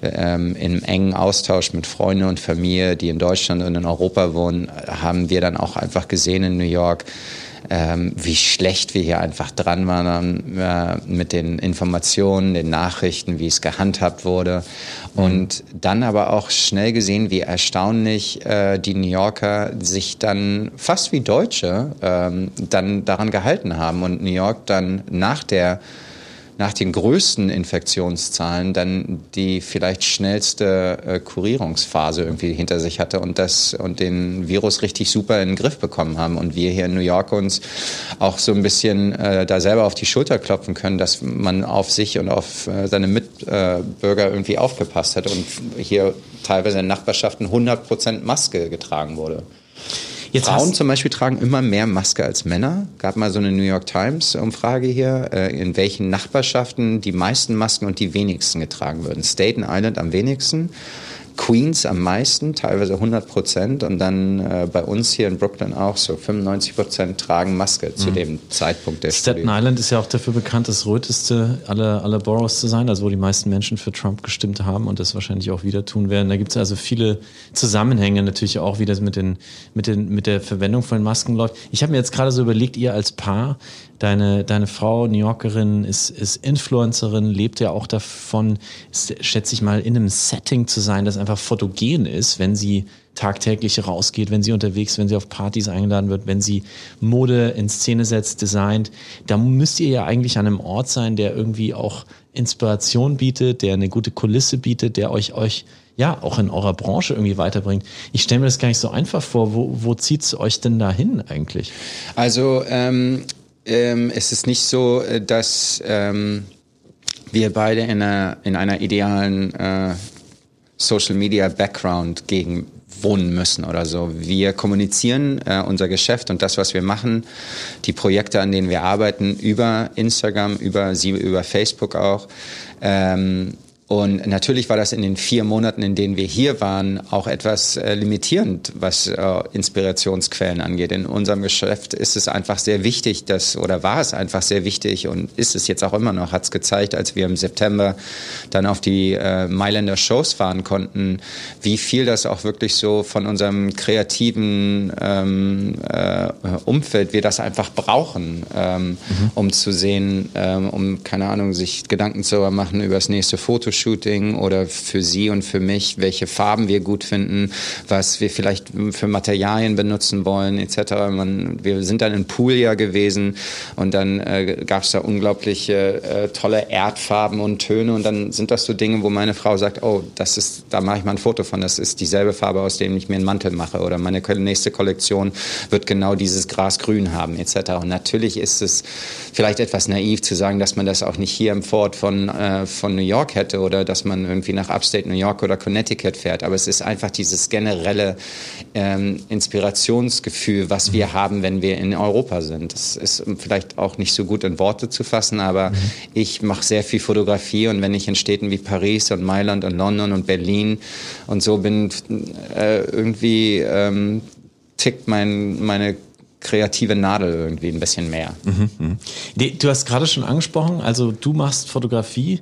S3: ähm, im engen Austausch mit Freunden und Familie, die in Deutschland und in Europa wohnen, haben wir dann auch einfach gesehen in New York, ähm, wie schlecht wir hier einfach dran waren äh, mit den Informationen, den Nachrichten, wie es gehandhabt wurde. Mhm. Und dann aber auch schnell gesehen, wie erstaunlich äh, die New Yorker sich dann fast wie Deutsche ähm, dann daran gehalten haben und New York dann nach der nach den größten Infektionszahlen dann die vielleicht schnellste äh, Kurierungsphase irgendwie hinter sich hatte und das und den Virus richtig super in den Griff bekommen haben und wir hier in New York uns auch so ein bisschen äh, da selber auf die Schulter klopfen können, dass man auf sich und auf äh, seine Mitbürger irgendwie aufgepasst hat und hier teilweise in Nachbarschaften 100 Prozent Maske getragen wurde. Jetzt Frauen zum Beispiel tragen immer mehr Maske als Männer. Gab mal so eine New York Times Umfrage hier, äh, in welchen Nachbarschaften die meisten Masken und die wenigsten getragen würden. Staten Island am wenigsten, Queens am meisten, teilweise 100 Prozent. Und dann äh, bei uns hier in Brooklyn auch so 95 Prozent tragen Maske zu mhm. dem Zeitpunkt
S1: der Staten Studie. Island ist ja auch dafür bekannt, das röteste aller, aller Boroughs zu sein, also wo die meisten Menschen für Trump gestimmt haben und das wahrscheinlich auch wieder tun werden. Da gibt es also viele Zusammenhänge natürlich auch, wie das mit, den, mit, den, mit der Verwendung von Masken läuft. Ich habe mir jetzt gerade so überlegt, ihr als Paar, deine, deine Frau, New Yorkerin, ist, ist Influencerin, lebt ja auch davon, schätze ich mal, in einem Setting zu sein, das einfach fotogen ist, wenn sie tagtäglich rausgeht, wenn sie unterwegs, wenn sie auf Partys eingeladen wird, wenn sie Mode in Szene setzt, designt. Da müsst ihr ja eigentlich an einem Ort sein, der irgendwie auch Inspiration bietet, der eine gute Kulisse bietet, der euch, euch ja, auch in eurer Branche irgendwie weiterbringt. Ich stelle mir das gar nicht so einfach vor. Wo, wo zieht es euch denn dahin eigentlich?
S3: Also ähm, ähm, es ist nicht so, äh, dass ähm, wir beide in einer, in einer idealen äh, Social Media Background gegen wohnen müssen oder so. Wir kommunizieren äh, unser Geschäft und das, was wir machen, die Projekte, an denen wir arbeiten, über Instagram, über über Facebook auch. Ähm, und natürlich war das in den vier Monaten, in denen wir hier waren, auch etwas äh, limitierend, was äh, Inspirationsquellen angeht. In unserem Geschäft ist es einfach sehr wichtig, dass, oder war es einfach sehr wichtig und ist es jetzt auch immer noch, hat es gezeigt, als wir im September dann auf die äh, Mailänder Shows fahren konnten, wie viel das auch wirklich so von unserem kreativen ähm, äh, Umfeld wir das einfach brauchen, ähm, mhm. um zu sehen, ähm, um, keine Ahnung, sich Gedanken zu machen über das nächste Fotoshooting Fotoshooting oder für Sie und für mich, welche Farben wir gut finden, was wir vielleicht für Materialien benutzen wollen etc. Man, wir sind dann in Puglia gewesen und dann äh, gab es da unglaubliche äh, tolle Erdfarben und Töne und dann sind das so Dinge, wo meine Frau sagt, oh, das ist, da mache ich mal ein Foto von, das ist dieselbe Farbe, aus dem ich mir einen Mantel mache oder meine nächste Kollektion wird genau dieses Grasgrün haben etc. Und natürlich ist es vielleicht etwas naiv zu sagen, dass man das auch nicht hier im Fort von, äh, von New York hätte oder dass man irgendwie nach Upstate New York oder Connecticut fährt. Aber es ist einfach dieses generelle ähm, Inspirationsgefühl, was wir mhm. haben, wenn wir in Europa sind. Das ist vielleicht auch nicht so gut in Worte zu fassen, aber mhm. ich mache sehr viel Fotografie und wenn ich in Städten wie Paris und Mailand und London und Berlin und so bin, äh, irgendwie ähm, tickt mein, meine kreative Nadel irgendwie ein bisschen mehr. Mhm,
S1: mh. Du hast gerade schon angesprochen, also du machst Fotografie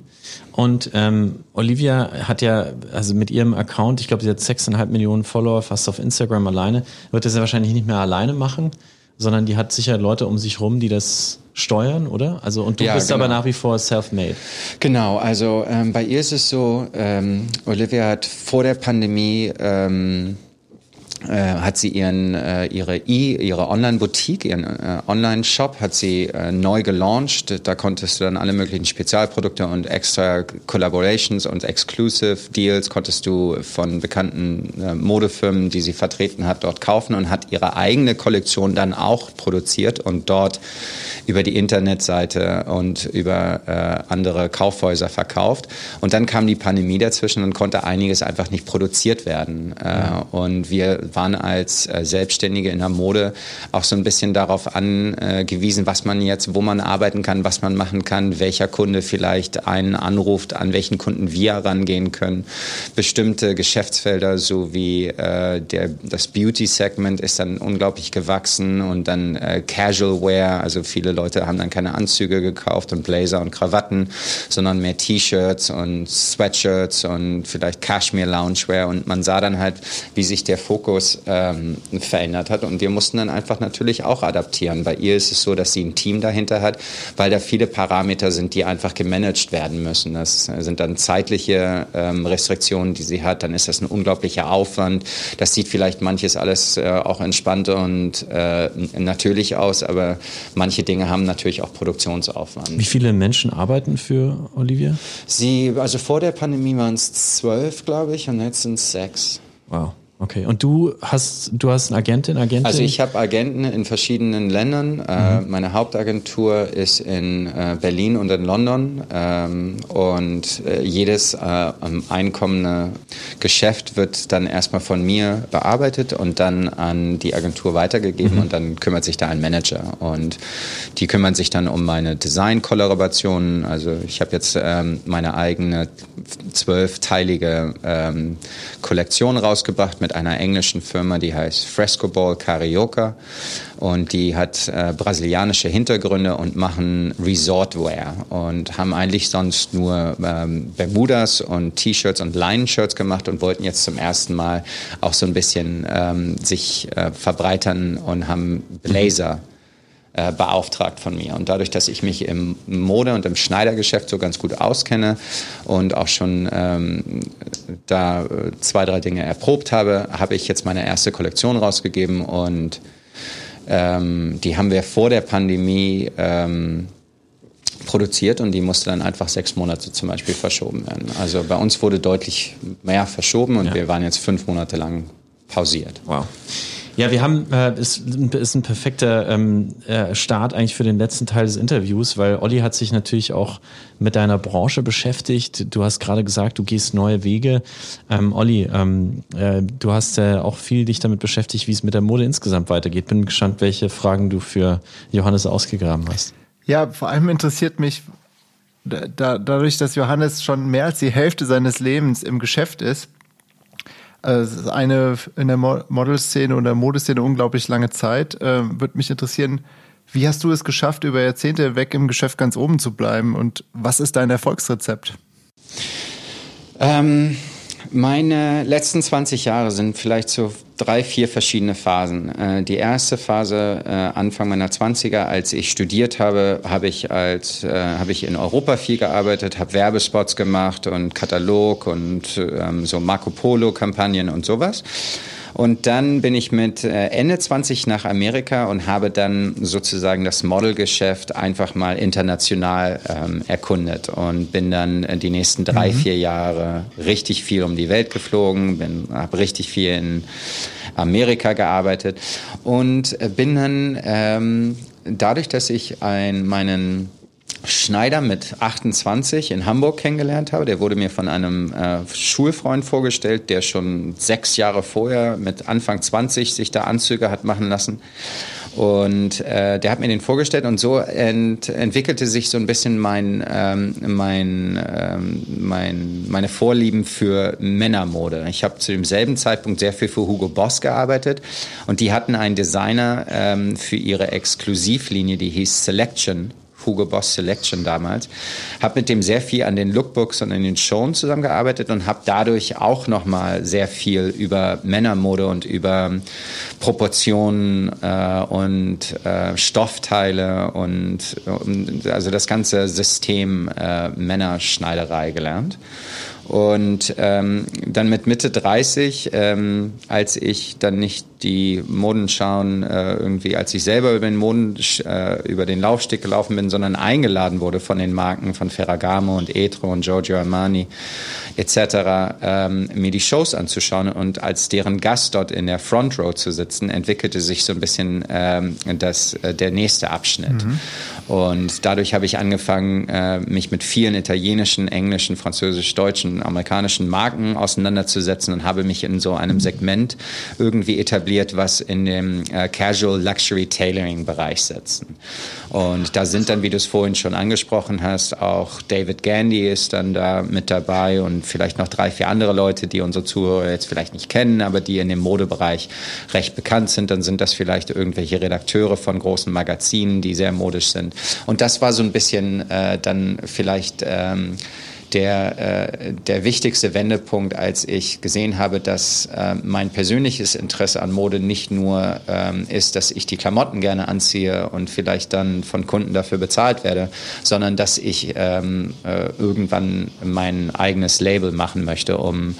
S1: und ähm, Olivia hat ja, also mit ihrem Account, ich glaube, sie hat 6,5 Millionen Follower fast auf Instagram alleine, wird das ja wahrscheinlich nicht mehr alleine machen, sondern die hat sicher Leute um sich rum, die das steuern, oder? Also und du ja, bist genau. aber nach wie vor self-made.
S3: Genau, also ähm, bei ihr ist es so, ähm, Olivia hat vor der Pandemie ähm, äh, hat sie ihren äh, ihre e ihre Online-Boutique, ihren äh, Online-Shop hat sie äh, neu gelauncht. Da konntest du dann alle möglichen Spezialprodukte und extra Collaborations und Exclusive Deals konntest du von bekannten äh, Modefirmen, die sie vertreten hat, dort kaufen und hat ihre eigene Kollektion dann auch produziert und dort über die Internetseite und über äh, andere Kaufhäuser verkauft. Und dann kam die Pandemie dazwischen und konnte einiges einfach nicht produziert werden. Äh, ja. Und wir waren als äh, Selbstständige in der Mode auch so ein bisschen darauf angewiesen, was man jetzt, wo man arbeiten kann, was man machen kann, welcher Kunde vielleicht einen anruft, an welchen Kunden wir rangehen können. Bestimmte Geschäftsfelder, so wie äh, der, das Beauty-Segment ist dann unglaublich gewachsen und dann äh, Casual Wear, also viele Leute haben dann keine Anzüge gekauft und Blazer und Krawatten, sondern mehr T-Shirts und Sweatshirts und vielleicht Cashmere Loungewear und man sah dann halt, wie sich der Fokus Fokus ähm, verändert hat. Und wir mussten dann einfach natürlich auch adaptieren. Bei ihr ist es so, dass sie ein Team dahinter hat, weil da viele Parameter sind, die einfach gemanagt werden müssen. Das sind dann zeitliche ähm, Restriktionen, die sie hat. Dann ist das ein unglaublicher Aufwand. Das sieht vielleicht manches alles äh, auch entspannt und äh, natürlich aus, aber manche Dinge haben natürlich auch Produktionsaufwand.
S1: Wie viele Menschen arbeiten für Olivia?
S3: Sie, also vor der Pandemie waren es zwölf, glaube ich, und jetzt sind es sechs.
S1: Wow. Okay, und du hast du hast eine Agentin, Agentin?
S3: Also ich habe Agenten in verschiedenen Ländern. Äh, mhm. meine Hauptagentur ist in äh, Berlin und in London ähm, und äh, jedes äh, einkommende Geschäft wird dann erstmal von mir bearbeitet und dann an die Agentur weitergegeben mhm. und dann kümmert sich da ein Manager und die kümmern sich dann um meine Design-Kollaborationen. Also ich habe jetzt ähm, meine eigene zwölfteilige ähm, Kollektion rausgebracht mit einer englischen Firma, die heißt Fresco Ball Carioca. Und die hat äh, brasilianische Hintergründe und machen Resortwear und haben eigentlich sonst nur ähm, Bermudas und T-Shirts und Leinenshirts gemacht und wollten jetzt zum ersten Mal auch so ein bisschen ähm, sich äh, verbreitern und haben Blazer äh, beauftragt von mir. Und dadurch, dass ich mich im Mode- und im Schneidergeschäft so ganz gut auskenne und auch schon ähm, da äh, zwei, drei Dinge erprobt habe, habe ich jetzt meine erste Kollektion rausgegeben und ähm, die haben wir vor der Pandemie ähm, produziert und die musste dann einfach sechs Monate zum Beispiel verschoben werden. Also bei uns wurde deutlich mehr verschoben und ja. wir waren jetzt fünf Monate lang pausiert.
S1: Wow. Ja, wir haben, äh, ist, ist ein perfekter ähm, äh, Start eigentlich für den letzten Teil des Interviews, weil Olli hat sich natürlich auch mit deiner Branche beschäftigt. Du hast gerade gesagt, du gehst neue Wege. Ähm, Olli, ähm, äh, du hast ja auch viel dich damit beschäftigt, wie es mit der Mode insgesamt weitergeht. Bin gespannt, welche Fragen du für Johannes ausgegraben hast.
S2: Ja, vor allem interessiert mich, da, dadurch, dass Johannes schon mehr als die Hälfte seines Lebens im Geschäft ist, also eine in der Modelszene oder Modeszene unglaublich lange Zeit. Ähm, Würde mich interessieren, wie hast du es geschafft, über Jahrzehnte weg im Geschäft ganz oben zu bleiben und was ist dein Erfolgsrezept?
S3: Ähm, meine letzten 20 Jahre sind vielleicht so drei, vier verschiedene Phasen. Äh, die erste Phase, äh, Anfang meiner 20er, als ich studiert habe, habe ich äh, habe ich in Europa viel gearbeitet, habe Werbespots gemacht und Katalog und ähm, so Marco Polo Kampagnen und sowas. Und dann bin ich mit äh, Ende 20 nach Amerika und habe dann sozusagen das Modelgeschäft einfach mal international ähm, erkundet und bin dann äh, die nächsten drei, mhm. vier Jahre richtig viel um die Welt geflogen, habe richtig viel in Amerika gearbeitet und äh, bin dann ähm, dadurch, dass ich ein, meinen Schneider mit 28 in Hamburg kennengelernt habe. Der wurde mir von einem äh, Schulfreund vorgestellt, der schon sechs Jahre vorher mit Anfang 20 sich da Anzüge hat machen lassen. Und äh, der hat mir den vorgestellt und so ent, entwickelte sich so ein bisschen mein, ähm, mein, ähm, mein, meine Vorlieben für Männermode. Ich habe zu demselben Zeitpunkt sehr viel für Hugo Boss gearbeitet und die hatten einen Designer ähm, für ihre Exklusivlinie, die hieß Selection Hugo Boss Selection damals. Habe mit dem sehr viel an den Lookbooks und an den Shows zusammengearbeitet und habe dadurch auch nochmal sehr viel über Männermode und über Proportionen äh, und äh, Stoffteile und, und, also das ganze System äh, Männerschneiderei gelernt. Und ähm, dann mit Mitte 30, ähm, als ich dann nicht die Modenschauen äh, irgendwie, als ich selber über den Moden, äh, über den Laufsteg gelaufen bin, sondern eingeladen wurde von den Marken von Ferragamo und Etro und Giorgio Armani etc., ähm, mir die Shows anzuschauen und als deren Gast dort in der Front Row zu sitzen, entwickelte sich so ein bisschen ähm, das, äh, der nächste Abschnitt. Mhm. Und dadurch habe ich angefangen, äh, mich mit vielen italienischen, englischen, französisch, deutschen, amerikanischen Marken auseinanderzusetzen und habe mich in so einem Segment irgendwie etabliert, was in dem äh, Casual Luxury Tailoring Bereich setzen. Und da sind dann, wie du es vorhin schon angesprochen hast, auch David Gandy ist dann da mit dabei und vielleicht noch drei, vier andere Leute, die unsere Zuhörer jetzt vielleicht nicht kennen, aber die in dem Modebereich recht bekannt sind. Dann sind das vielleicht irgendwelche Redakteure von großen Magazinen, die sehr modisch sind. Und das war so ein bisschen äh, dann vielleicht ähm, der, äh, der wichtigste Wendepunkt, als ich gesehen habe, dass äh, mein persönliches Interesse an Mode nicht nur ähm, ist, dass ich die Klamotten gerne anziehe und vielleicht dann von Kunden dafür bezahlt werde, sondern dass ich ähm, äh, irgendwann mein eigenes Label machen möchte, um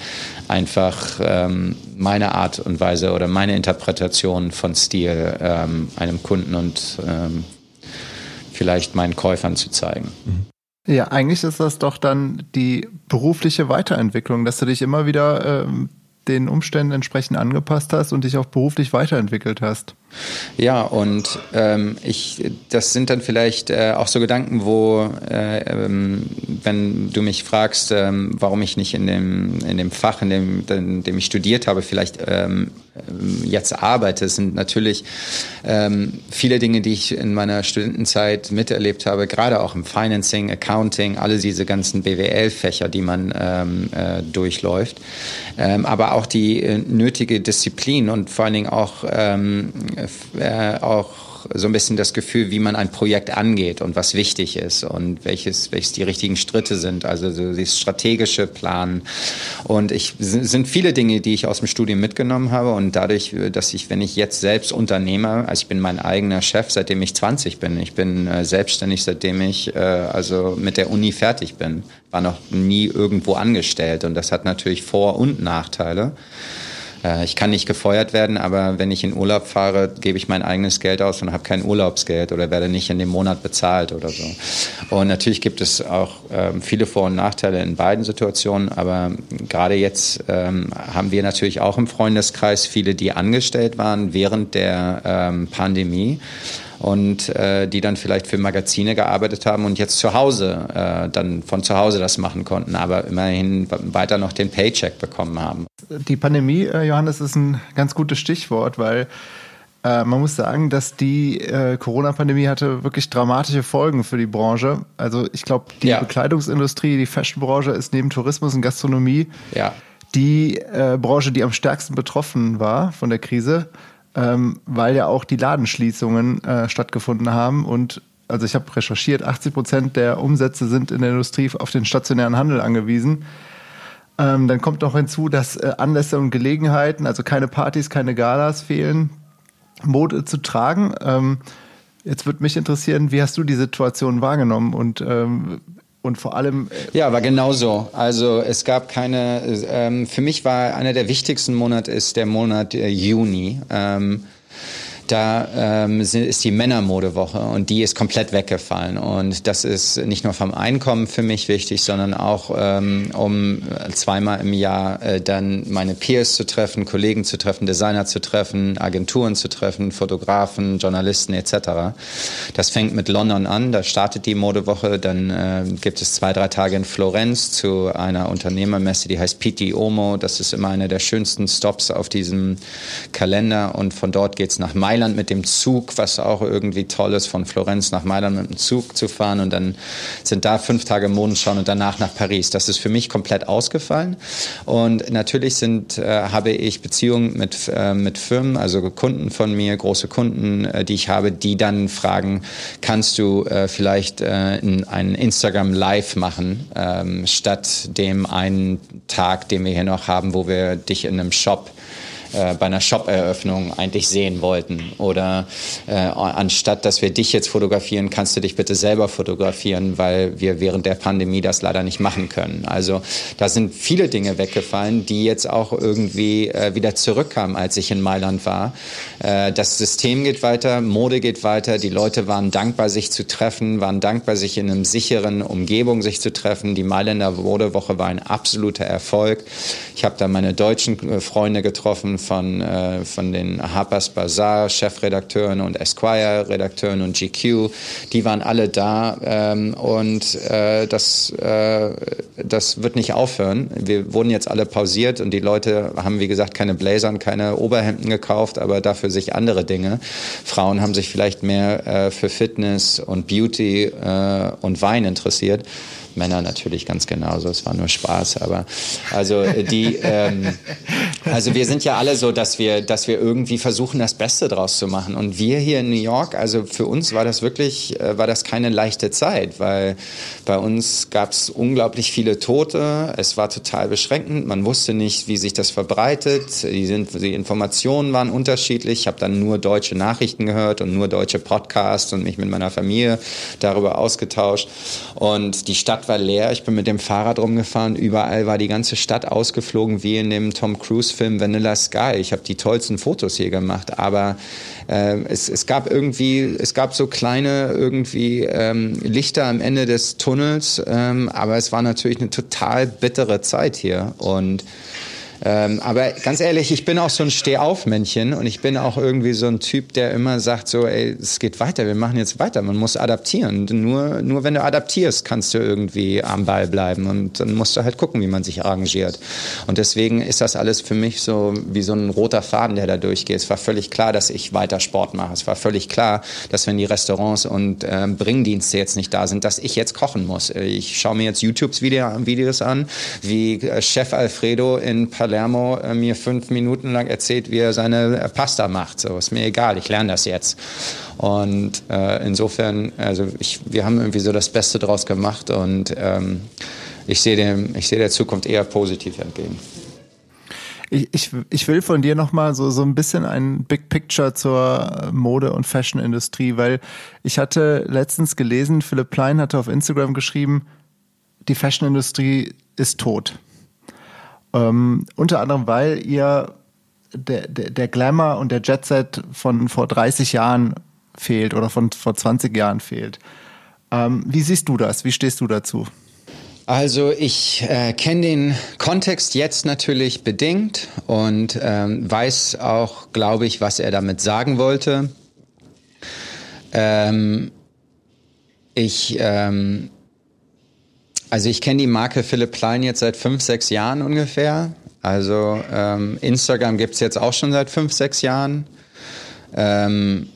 S3: einfach ähm, meine Art und Weise oder meine Interpretation von Stil ähm, einem Kunden und ähm, vielleicht meinen Käufern zu zeigen. Mhm.
S2: Ja, eigentlich ist das doch dann die berufliche Weiterentwicklung, dass du dich immer wieder ähm, den Umständen entsprechend angepasst hast und dich auch beruflich weiterentwickelt hast.
S3: Ja, und ähm, ich, das sind dann vielleicht äh, auch so Gedanken, wo, äh, ähm, wenn du mich fragst, ähm, warum ich nicht in dem, in dem Fach, in dem, in dem ich studiert habe, vielleicht ähm, jetzt arbeite, sind natürlich ähm, viele Dinge, die ich in meiner Studentenzeit miterlebt habe, gerade auch im Financing, Accounting, alle diese ganzen BWL-Fächer, die man ähm, äh, durchläuft, ähm, aber auch die äh, nötige Disziplin und vor allen Dingen auch ähm, äh, auch so ein bisschen das Gefühl, wie man ein Projekt angeht und was wichtig ist und welches, welches die richtigen Schritte sind, also so das strategische Plan. Und ich sind viele Dinge, die ich aus dem Studium mitgenommen habe und dadurch, dass ich, wenn ich jetzt selbst Unternehmer, also ich bin mein eigener Chef, seitdem ich 20 bin, ich bin äh, selbstständig, seitdem ich äh, also mit der Uni fertig bin, war noch nie irgendwo angestellt und das hat natürlich Vor- und Nachteile. Äh, ich kann nicht gefeuert werden, aber wenn ich in Urlaub fahre, gebe ich mein eigenes Geld aus und habe kein Urlaubsgeld oder werde nicht in dem Monat bezahlt oder so. Und natürlich gibt es auch ähm, viele Vor- und Nachteile in beiden Situationen, aber gerade jetzt ähm, haben wir natürlich auch im Freundeskreis viele, die angestellt waren während der ähm, Pandemie und äh, die dann vielleicht für Magazine gearbeitet haben und jetzt zu Hause äh, dann von zu Hause das machen konnten, aber immerhin weiter noch den Paycheck bekommen haben.
S2: Die Pandemie, äh, Johannes, ist ein ganz gutes Stichwort, weil äh, man muss sagen, dass die äh, Corona-Pandemie hatte wirklich dramatische Folgen für die Branche. Also ich glaube, die ja. Bekleidungsindustrie, die Fashionbranche ist neben Tourismus und Gastronomie ja. die äh, Branche, die am stärksten betroffen war von der Krise ähm, weil ja auch die Ladenschließungen äh, stattgefunden haben und also ich habe recherchiert, 80 Prozent der Umsätze sind in der Industrie auf den stationären Handel angewiesen. Ähm, dann kommt noch hinzu, dass äh, Anlässe und Gelegenheiten, also keine Partys, keine Galas fehlen, Mode zu tragen. Ähm, jetzt würde mich interessieren, wie hast du die Situation wahrgenommen und ähm, und vor allem.
S3: Äh ja, war genauso. Also es gab keine. Ähm, für mich war einer der wichtigsten Monate ist der Monat äh, Juni. Ähm, da ähm, ist die Männermodewoche und die ist komplett weggefallen. Und das ist nicht nur vom Einkommen für mich wichtig, sondern auch ähm, um zweimal im Jahr äh, dann meine Peers zu treffen, Kollegen zu treffen, Designer zu treffen, Agenturen zu treffen, Fotografen, Journalisten etc. Das fängt mit London an, da startet die Modewoche, dann äh, gibt es zwei, drei Tage in Florenz zu einer Unternehmermesse, die heißt Pitti Omo. Das ist immer einer der schönsten Stops auf diesem Kalender und von dort geht's nach Mailand Mailand mit dem Zug, was auch irgendwie toll ist, von Florenz nach Mailand mit dem Zug zu fahren und dann sind da fünf Tage Mondenschauen und danach nach Paris. Das ist für mich komplett ausgefallen und natürlich sind, äh, habe ich Beziehungen mit, äh, mit Firmen, also Kunden von mir, große Kunden, äh, die ich habe, die dann fragen, kannst du äh, vielleicht äh, ein Instagram Live machen, ähm, statt dem einen Tag, den wir hier noch haben, wo wir dich in einem Shop äh, bei einer Shop-Eröffnung eigentlich sehen wollten. Oder äh, anstatt dass wir dich jetzt fotografieren, kannst du dich bitte selber fotografieren, weil wir während der Pandemie das leider nicht machen können. Also da sind viele Dinge weggefallen, die jetzt auch irgendwie äh, wieder zurückkamen, als ich in Mailand war. Äh, das System geht weiter, Mode geht weiter, die Leute waren dankbar, sich zu treffen, waren dankbar, sich in einem sicheren Umgebung sich zu treffen. Die Mailänder Modewoche war ein absoluter Erfolg. Ich habe da meine deutschen äh, Freunde getroffen, von, äh, von den Harper's Bazaar Chefredakteuren und Esquire Redakteuren und GQ. Die waren alle da ähm, und äh, das, äh, das wird nicht aufhören. Wir wurden jetzt alle pausiert und die Leute haben, wie gesagt, keine Blazer und keine Oberhemden gekauft, aber dafür sich andere Dinge. Frauen haben sich vielleicht mehr äh, für Fitness und Beauty äh, und Wein interessiert. Männer natürlich ganz genauso. Es war nur Spaß, aber also äh, die, ähm, also wir sind ja alle so, dass wir, dass wir irgendwie versuchen, das Beste draus zu machen. Und wir hier in New York, also für uns war das wirklich, äh, war das keine leichte Zeit, weil bei uns gab es unglaublich viele Tote. Es war total beschränkend. Man wusste nicht, wie sich das verbreitet. Die, sind, die Informationen waren unterschiedlich. Ich habe dann nur deutsche Nachrichten gehört und nur deutsche Podcasts und mich mit meiner Familie darüber ausgetauscht. Und die Stadt Stadt war leer. Ich bin mit dem Fahrrad rumgefahren. Überall war die ganze Stadt ausgeflogen, wie in dem Tom Cruise-Film Vanilla Sky. Ich habe die tollsten Fotos hier gemacht, aber äh, es, es gab irgendwie, es gab so kleine irgendwie ähm, Lichter am Ende des Tunnels, ähm, aber es war natürlich eine total bittere Zeit hier und Ähm, aber ganz ehrlich, ich bin auch so ein Stehaufmännchen und ich bin auch irgendwie so ein Typ, der immer sagt so, ey, es geht weiter, wir machen jetzt weiter. Man muss adaptieren. Nur, nur wenn du adaptierst, kannst du irgendwie am Ball bleiben und dann musst du halt gucken, wie man sich arrangiert. Und deswegen ist das alles für mich so wie so ein roter Faden, der da durchgeht. Es war völlig klar, dass ich weiter Sport mache. Es war völlig klar, dass wenn die Restaurants und äh, Bringdienste jetzt nicht da sind, dass ich jetzt kochen muss. Ich schaue mir jetzt YouTube-Videos an, wie äh, Chef Alfredo in Palermo Palermo äh, mir fünf Minuten lang erzählt, wie er seine äh, Pasta macht. So ist mir egal, ich lerne das jetzt. Und äh, insofern, also ich, wir haben irgendwie so das Beste draus gemacht und ähm, ich sehe dem, der Zukunft eher positiv entgegen.
S2: Ich, ich, ich will von dir nochmal so, so ein bisschen ein Big Picture zur Mode- und Fashion-Industrie, weil ich hatte letztens gelesen, Philipp Plein hatte auf Instagram geschrieben, die Fashion-Industrie ist tot. Ähm, unter anderem, weil ihr der, der, der Glamour und der Jetset von vor 30 Jahren fehlt oder von vor 20 Jahren fehlt. Ähm, wie siehst du das? Wie stehst du dazu?
S3: Also ich äh, kenne den Kontext jetzt natürlich bedingt und ähm, weiß auch, glaube ich, was er damit sagen wollte. Ähm, ich ähm, also ich kenne die Marke Philipp Klein jetzt seit fünf, sechs Jahren ungefähr. Also ähm, Instagram gibt's jetzt auch schon seit fünf, sechs Jahren. Ähm,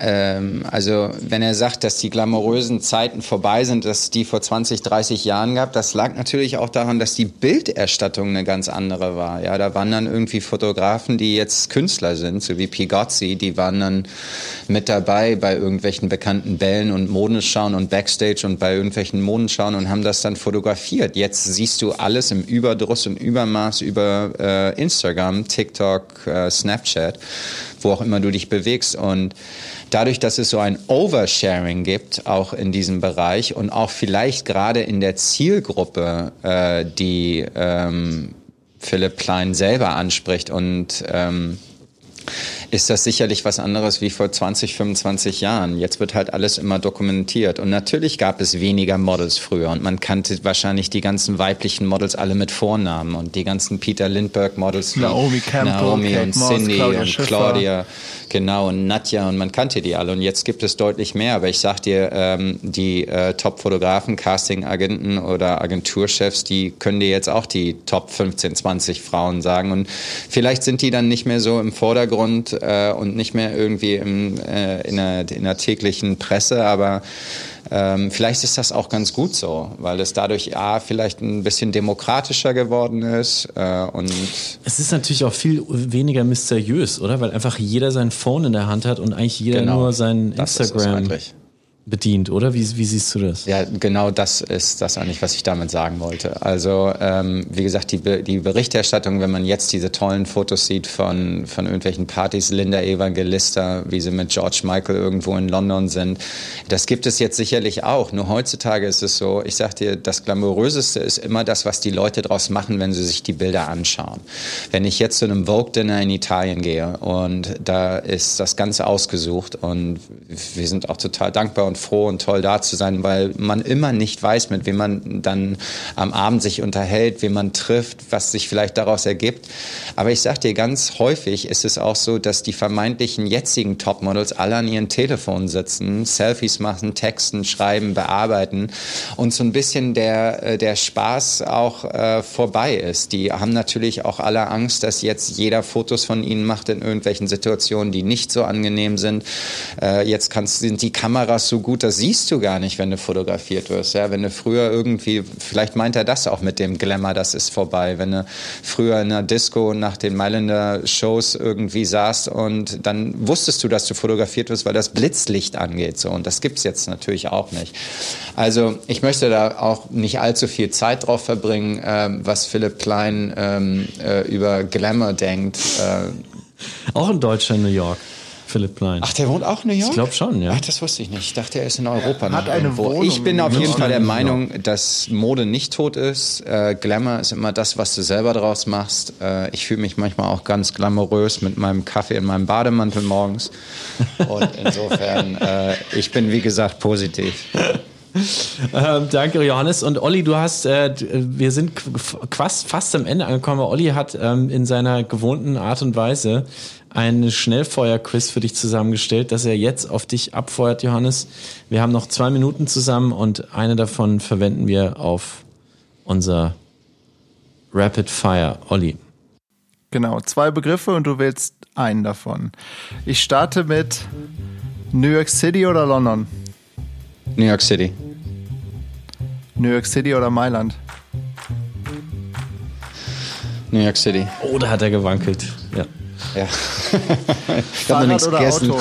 S3: ähm, also wenn er sagt, dass die glamourösen Zeiten vorbei sind, dass die vor 20, 30 Jahren gab, das lag natürlich auch daran, dass die Bilderstattung eine ganz andere war. Ja, da waren dann irgendwie Fotografen, die jetzt Künstler sind, so wie Pigozzi, die waren dann mit dabei bei irgendwelchen bekannten Bällen und Modenschauen und Backstage und bei irgendwelchen Modenschauen und haben das dann fotografiert. Jetzt siehst du alles im Überdruss und Übermaß über äh, Instagram, TikTok, äh, Snapchat, wo auch immer du dich bewegst. Und dadurch, dass es so ein Oversharing gibt, auch in diesem Bereich und auch vielleicht gerade in der Zielgruppe, äh, die ähm, Philipp Klein selber anspricht und ähm, ist das sicherlich was anderes wie vor 20, 25 Jahren. Jetzt wird halt alles immer dokumentiert. Und natürlich gab es weniger Models früher und man kannte wahrscheinlich die ganzen weiblichen Models alle mit Vornamen und die ganzen Peter Lindbergh Models wie
S2: Naomi, Campbell,
S3: Naomi
S2: Kate
S3: und
S2: Moss,
S3: Cindy
S2: Claudia
S3: und
S2: Schiffer.
S3: Claudia, genau, und Nadja und man kannte die alle. Und jetzt gibt es deutlich mehr. Aber ich sag dir, ähm, die äh, Top-Fotografen, Casting-Agenten oder Agenturchefs, die können dir jetzt auch die Top 15, 20 Frauen sagen. Und vielleicht sind die dann nicht mehr so im Vordergrund äh, und nicht mehr irgendwie im, äh, in, der, in der täglichen Presse, aber ähm, vielleicht ist das auch ganz gut so, weil es dadurch A, vielleicht ein bisschen demokratischer geworden ist äh, und
S1: Es ist natürlich auch viel weniger mysteriös, oder? Weil einfach jeder sein Phone in der Hand hat und eigentlich jeder
S3: Genau,
S1: nur sein
S3: das ist es
S1: Instagram
S3: eigentlich.
S1: Bedient, oder? Wie, wie siehst du das?
S3: Ja, genau das ist das eigentlich, was ich damit sagen wollte. Also, ähm, wie gesagt, die, Be die Berichterstattung, wenn man jetzt diese tollen Fotos sieht von, von irgendwelchen Partys, Linda Evangelista, wie sie mit George Michael irgendwo in London sind, das gibt es jetzt sicherlich auch. Nur heutzutage ist es so, ich sag dir, das Glamouröseste ist immer das, was die Leute draus machen, wenn sie sich die Bilder anschauen. Wenn ich jetzt zu einem Vogue-Dinner in Italien gehe und da ist das Ganze ausgesucht und wir sind auch total dankbar und froh und toll da zu sein, weil man immer nicht weiß, mit wem man dann am Abend sich unterhält, wen man trifft, was sich vielleicht daraus ergibt. Aber ich sag dir, ganz häufig ist es auch so, dass die vermeintlichen jetzigen Topmodels alle an ihren Telefonen sitzen, Selfies machen, texten, schreiben, bearbeiten und so ein bisschen der, äh, der Spaß auch äh, vorbei ist. Die haben natürlich auch alle Angst, dass jetzt jeder Fotos von ihnen macht in irgendwelchen Situationen, die nicht so angenehm sind. Äh, jetzt kannst, sind die Kameras so gut, das siehst du gar nicht, wenn du fotografiert wirst. Ja, wenn du früher irgendwie, vielleicht meint er das auch mit dem Glamour, das ist vorbei. Wenn du früher in einer Disco nach den Mailänder Shows irgendwie saßt und dann wusstest du, dass du fotografiert wirst, weil das Blitzlicht angeht. So. Und das gibt's jetzt natürlich auch nicht. Also ich möchte da auch nicht allzu viel Zeit drauf verbringen, ähm, was Philipp Klein ähm, äh, über Glamour denkt. Äh,
S1: Auch in Deutschland, New York. Philipp Klein.
S3: Ach, der wohnt auch in New York?
S1: Ich glaube schon, ja.
S3: Ach, das wusste ich nicht. Ich dachte, er ist in Europa.
S2: hat
S3: noch
S2: eine
S3: irgendwo.
S2: Wohnung
S3: Ich bin auf jeden Fall der Meinung, dass Mode nicht tot ist. Äh, Glamour ist immer das, was du selber draus machst. Äh, ich fühle mich manchmal auch ganz glamourös mit meinem Kaffee in meinem Bademantel morgens. Und insofern, äh, ich bin wie gesagt positiv.
S1: ähm, danke, Johannes. Und Olli, du hast, äh, wir sind fast, fast am Ende angekommen. Olli hat ähm, in seiner gewohnten Art und Weise ein Schnellfeuer-Quiz für dich zusammengestellt, das er jetzt auf dich abfeuert, Johannes. Wir haben noch zwei Minuten zusammen und eine davon verwenden wir auf unser Rapid Fire. Olli.
S2: Genau, zwei Begriffe und du wählst einen davon. Ich starte mit New York City oder London?
S3: New York City.
S2: New York City oder Mailand?
S3: New York City.
S1: Oh, da hat er gewankelt. Ja.
S3: Ja.
S2: Fahrrad oder gegessen. Auto?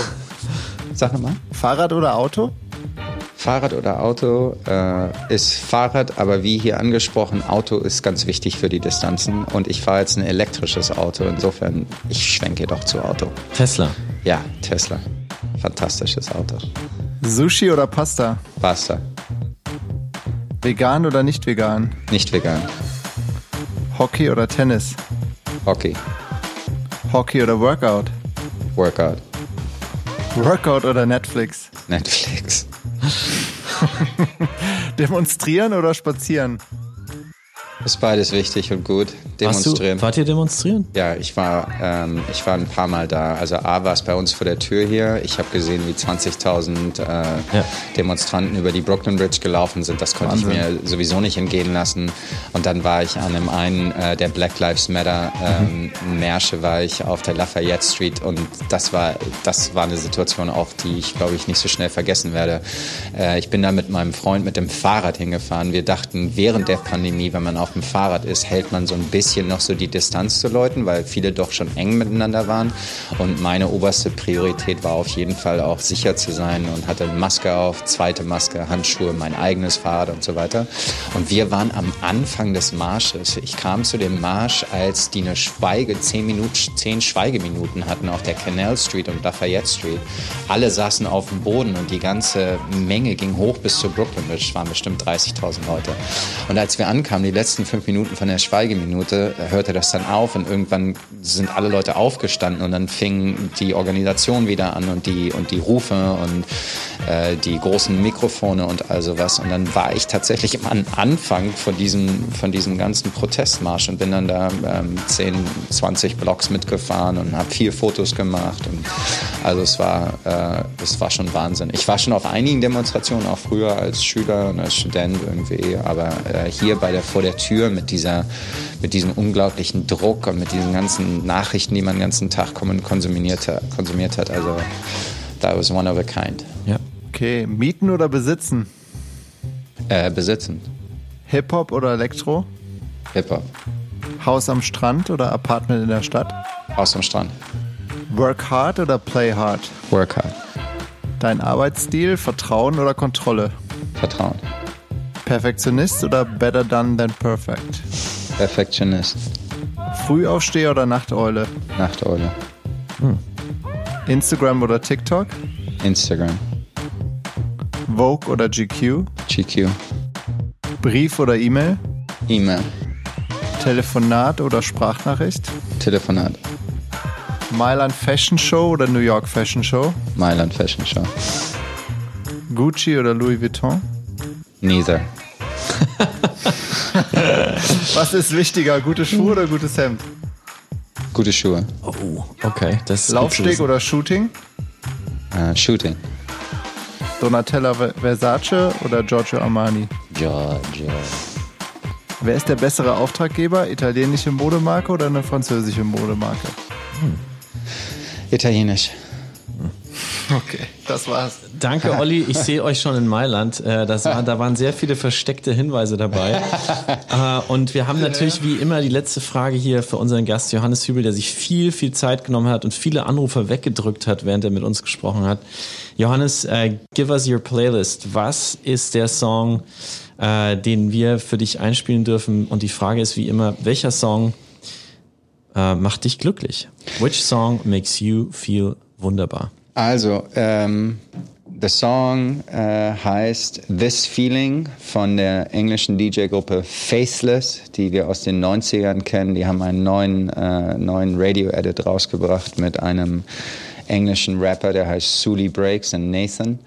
S3: Sag nochmal.
S2: Fahrrad oder Auto?
S3: Fahrrad oder Auto äh, ist Fahrrad, aber wie hier angesprochen, Auto ist ganz wichtig für die Distanzen und ich fahre jetzt ein elektrisches Auto. Insofern, ich schwenke doch zu Auto.
S1: Tesla.
S3: Ja, Tesla. Fantastisches Auto.
S2: Sushi oder Pasta?
S3: Pasta.
S2: Vegan oder nicht vegan?
S3: Nicht vegan.
S2: Hockey oder Tennis?
S3: Hockey.
S2: Hockey oder Workout?
S3: Workout.
S2: Workout oder Netflix?
S3: Netflix.
S2: Demonstrieren oder spazieren?
S3: Ist beides wichtig und gut. Demonstrieren.
S1: Du, wart ihr demonstrieren?
S3: Ja, ich war, ähm, ich war ein paar Mal da. Also A war es bei uns vor der Tür hier. Ich habe gesehen, wie 20.000 äh, ja. Demonstranten über die Brooklyn Bridge gelaufen sind. Das konnte Wahnsinn. ich mir sowieso nicht entgehen lassen. Und dann war ich an einem einen äh, der Black Lives Matter ähm, mhm. Märsche, war ich auf der Lafayette Street und das war, das war eine Situation auch, die ich glaube ich nicht so schnell vergessen werde. Äh, ich bin da mit meinem Freund mit dem Fahrrad hingefahren. Wir dachten, während der Pandemie, wenn man auf dem Fahrrad ist, hält man so ein bisschen noch so die Distanz zu Leuten, weil viele doch schon eng miteinander waren. Und meine oberste Priorität war auf jeden Fall auch sicher zu sein und hatte Maske auf, zweite Maske, Handschuhe, mein eigenes Fahrrad und so weiter. Und wir waren am Anfang des Marsches. Ich kam zu dem Marsch, als die eine Schweige, zehn, Minuten, zehn Schweigeminuten hatten auf der Canal Street und Lafayette Street. Alle saßen auf dem Boden und die ganze Menge ging hoch bis zur Brooklyn. Es waren bestimmt 30.000 Leute. Und als wir ankamen, die letzten fünf Minuten von der Schweigeminute, hörte das dann auf und irgendwann sind alle Leute aufgestanden und dann fing die Organisation wieder an und die, und die Rufe und äh, die großen Mikrofone und all sowas. Und dann war ich tatsächlich am Anfang von diesem, von diesem ganzen Protestmarsch und bin dann da ähm, 10, 20 Blocks mitgefahren und habe vier Fotos gemacht. Und also es war, äh, es war schon Wahnsinn. Ich war schon auf einigen Demonstrationen, auch früher als Schüler und als Student irgendwie, aber äh, hier bei der, vor der Tür mit dieser, mit diesem unglaublichen Druck und mit diesen ganzen Nachrichten, die man den ganzen Tag konsumiert, konsumiert hat, also that was one of a kind.
S1: Ja.
S2: Okay, mieten oder besitzen?
S3: Äh, besitzen.
S2: Hip-Hop oder Elektro?
S3: Hip-Hop.
S2: Haus am Strand oder Apartment in der Stadt?
S3: Haus am Strand.
S2: Work hard oder play hard?
S3: Work hard.
S2: Dein Arbeitsstil, Vertrauen oder Kontrolle?
S3: Vertrauen.
S2: Perfektionist oder better done than perfect?
S3: Perfektionist.
S2: Frühaufsteher oder Nachteule?
S3: Nachteule.
S2: Hm. Instagram oder TikTok?
S3: Instagram.
S2: Vogue oder GQ?
S3: GQ.
S2: Brief oder E-Mail?
S3: E-Mail.
S2: Telefonat oder Sprachnachricht?
S3: Telefonat.
S2: Mailand Fashion Show oder New York Fashion Show?
S3: Mailand Fashion Show.
S2: Gucci oder Louis Vuitton?
S3: Neither.
S2: Was ist wichtiger, gute Schuhe oder gutes Hemd?
S3: Gute Schuhe.
S1: Oh, okay. Das
S2: Laufsteg oder Shooting?
S3: Uh, shooting.
S2: Donatella Versace oder Giorgio Armani?
S3: Giorgio.
S2: Wer ist der bessere Auftraggeber? Italienische Modemarke oder eine französische Modemarke? Hm.
S3: Italienisch.
S2: Okay, das war's.
S1: Danke, Olli. Ich sehe euch schon in Mailand. Äh, das war, da waren sehr viele versteckte Hinweise dabei. Äh, und wir haben natürlich wie immer die letzte Frage hier für unseren Gast Johannes Hübel, der sich viel, viel Zeit genommen hat und viele Anrufe weggedrückt hat, während er mit uns gesprochen hat. Johannes, uh, give us your playlist. Was ist der Song, uh, den wir für dich einspielen dürfen? Und die Frage ist wie immer, welcher Song uh, macht dich glücklich? Which song makes you feel wunderbar?
S3: Also, ähm, der Song äh, heißt This Feeling von der englischen DJ-Gruppe Faceless, die wir aus den 90ern kennen. Die haben einen neuen, äh, neuen Radio-Edit rausgebracht mit einem englischen Rapper, der heißt Sully Breaks und Nathan.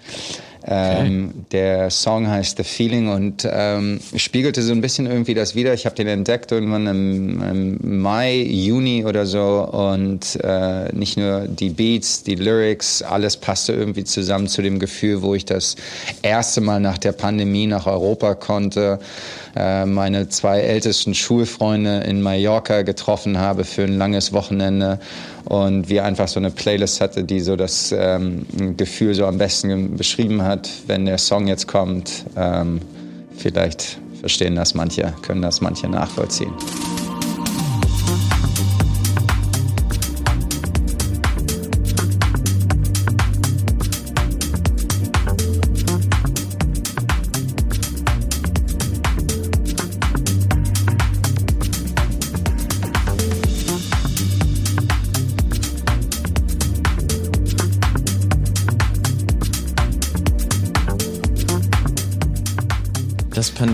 S3: Ähm, der Song heißt The Feeling und ähm, spiegelte so ein bisschen irgendwie das wieder. Ich habe den entdeckt irgendwann im, im, Mai, Juni oder so und äh, nicht nur die Beats, die Lyrics, alles passte irgendwie zusammen zu dem Gefühl, wo ich das erste Mal nach der Pandemie nach Europa konnte, äh, meine zwei ältesten Schulfreunde in Mallorca getroffen habe für ein langes Wochenende und wir einfach so eine Playlist hatte, die so das ähm, Gefühl so am besten beschrieben hat, wenn der Song jetzt kommt. Ähm, vielleicht verstehen das manche, können das manche nachvollziehen.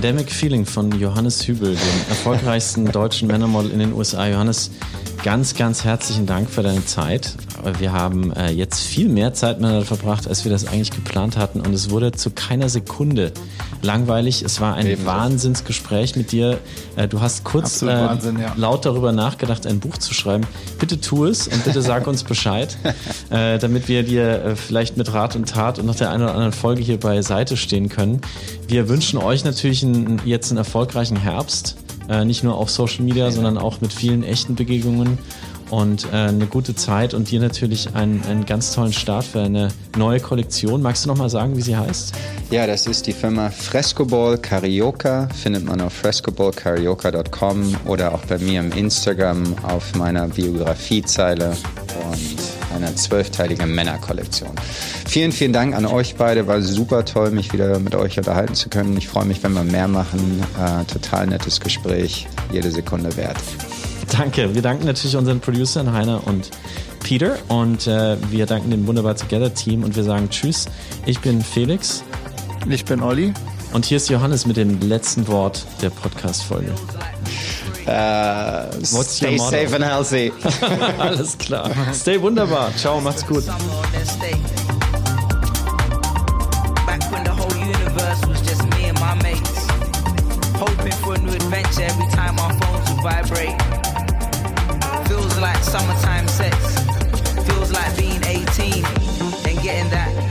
S1: Pandemic Feeling von Johannes Hübel, dem erfolgreichsten deutschen Männermodel in den USA. Johannes, ganz, ganz herzlichen Dank für deine Zeit. Wir haben äh, jetzt viel mehr Zeit miteinander verbracht, als wir das eigentlich geplant hatten. Und es wurde zu keiner Sekunde langweilig. Es war ein Ebenso. Wahnsinnsgespräch mit dir. Äh, du hast kurz äh, Wahnsinn, ja. laut darüber nachgedacht, ein Buch zu schreiben. Bitte tu es und bitte sag uns Bescheid, äh, damit wir dir äh, vielleicht mit Rat und Tat und nach der einen oder anderen Folge hier beiseite stehen können. Wir wünschen euch natürlich einen, jetzt einen erfolgreichen Herbst. Äh, nicht nur auf Social Media, sondern auch mit vielen echten Begegnungen und äh, eine gute Zeit und dir natürlich einen, einen ganz tollen Start für eine neue Kollektion. Magst du noch mal sagen, wie sie heißt?
S3: Ja, das ist die Firma Frescoball Carioca. Findet man auf frescoballcarioca.com oder auch bei mir im Instagram auf meiner Biografiezeile und einer zwölfteiligen Männerkollektion. Vielen, vielen Dank an euch beide. War super toll, mich wieder mit euch unterhalten zu können. Ich freue mich, wenn wir mehr machen. Äh, total nettes Gespräch. Jede Sekunde wert.
S1: Danke. Wir danken natürlich unseren Producern Heiner und Peter und äh, wir danken dem Wunderbar Together Team und wir sagen Tschüss. Ich bin Felix.
S2: Ich bin Olli.
S1: Und hier ist Johannes mit dem letzten Wort der Podcast-Folge.
S3: Uh, stay safe and healthy.
S1: Alles klar. Stay wunderbar. Ciao, macht's gut. Hoping for a new adventure every time our phones would vibrate. Feels like summertime sex. Feels like being 18 and getting that.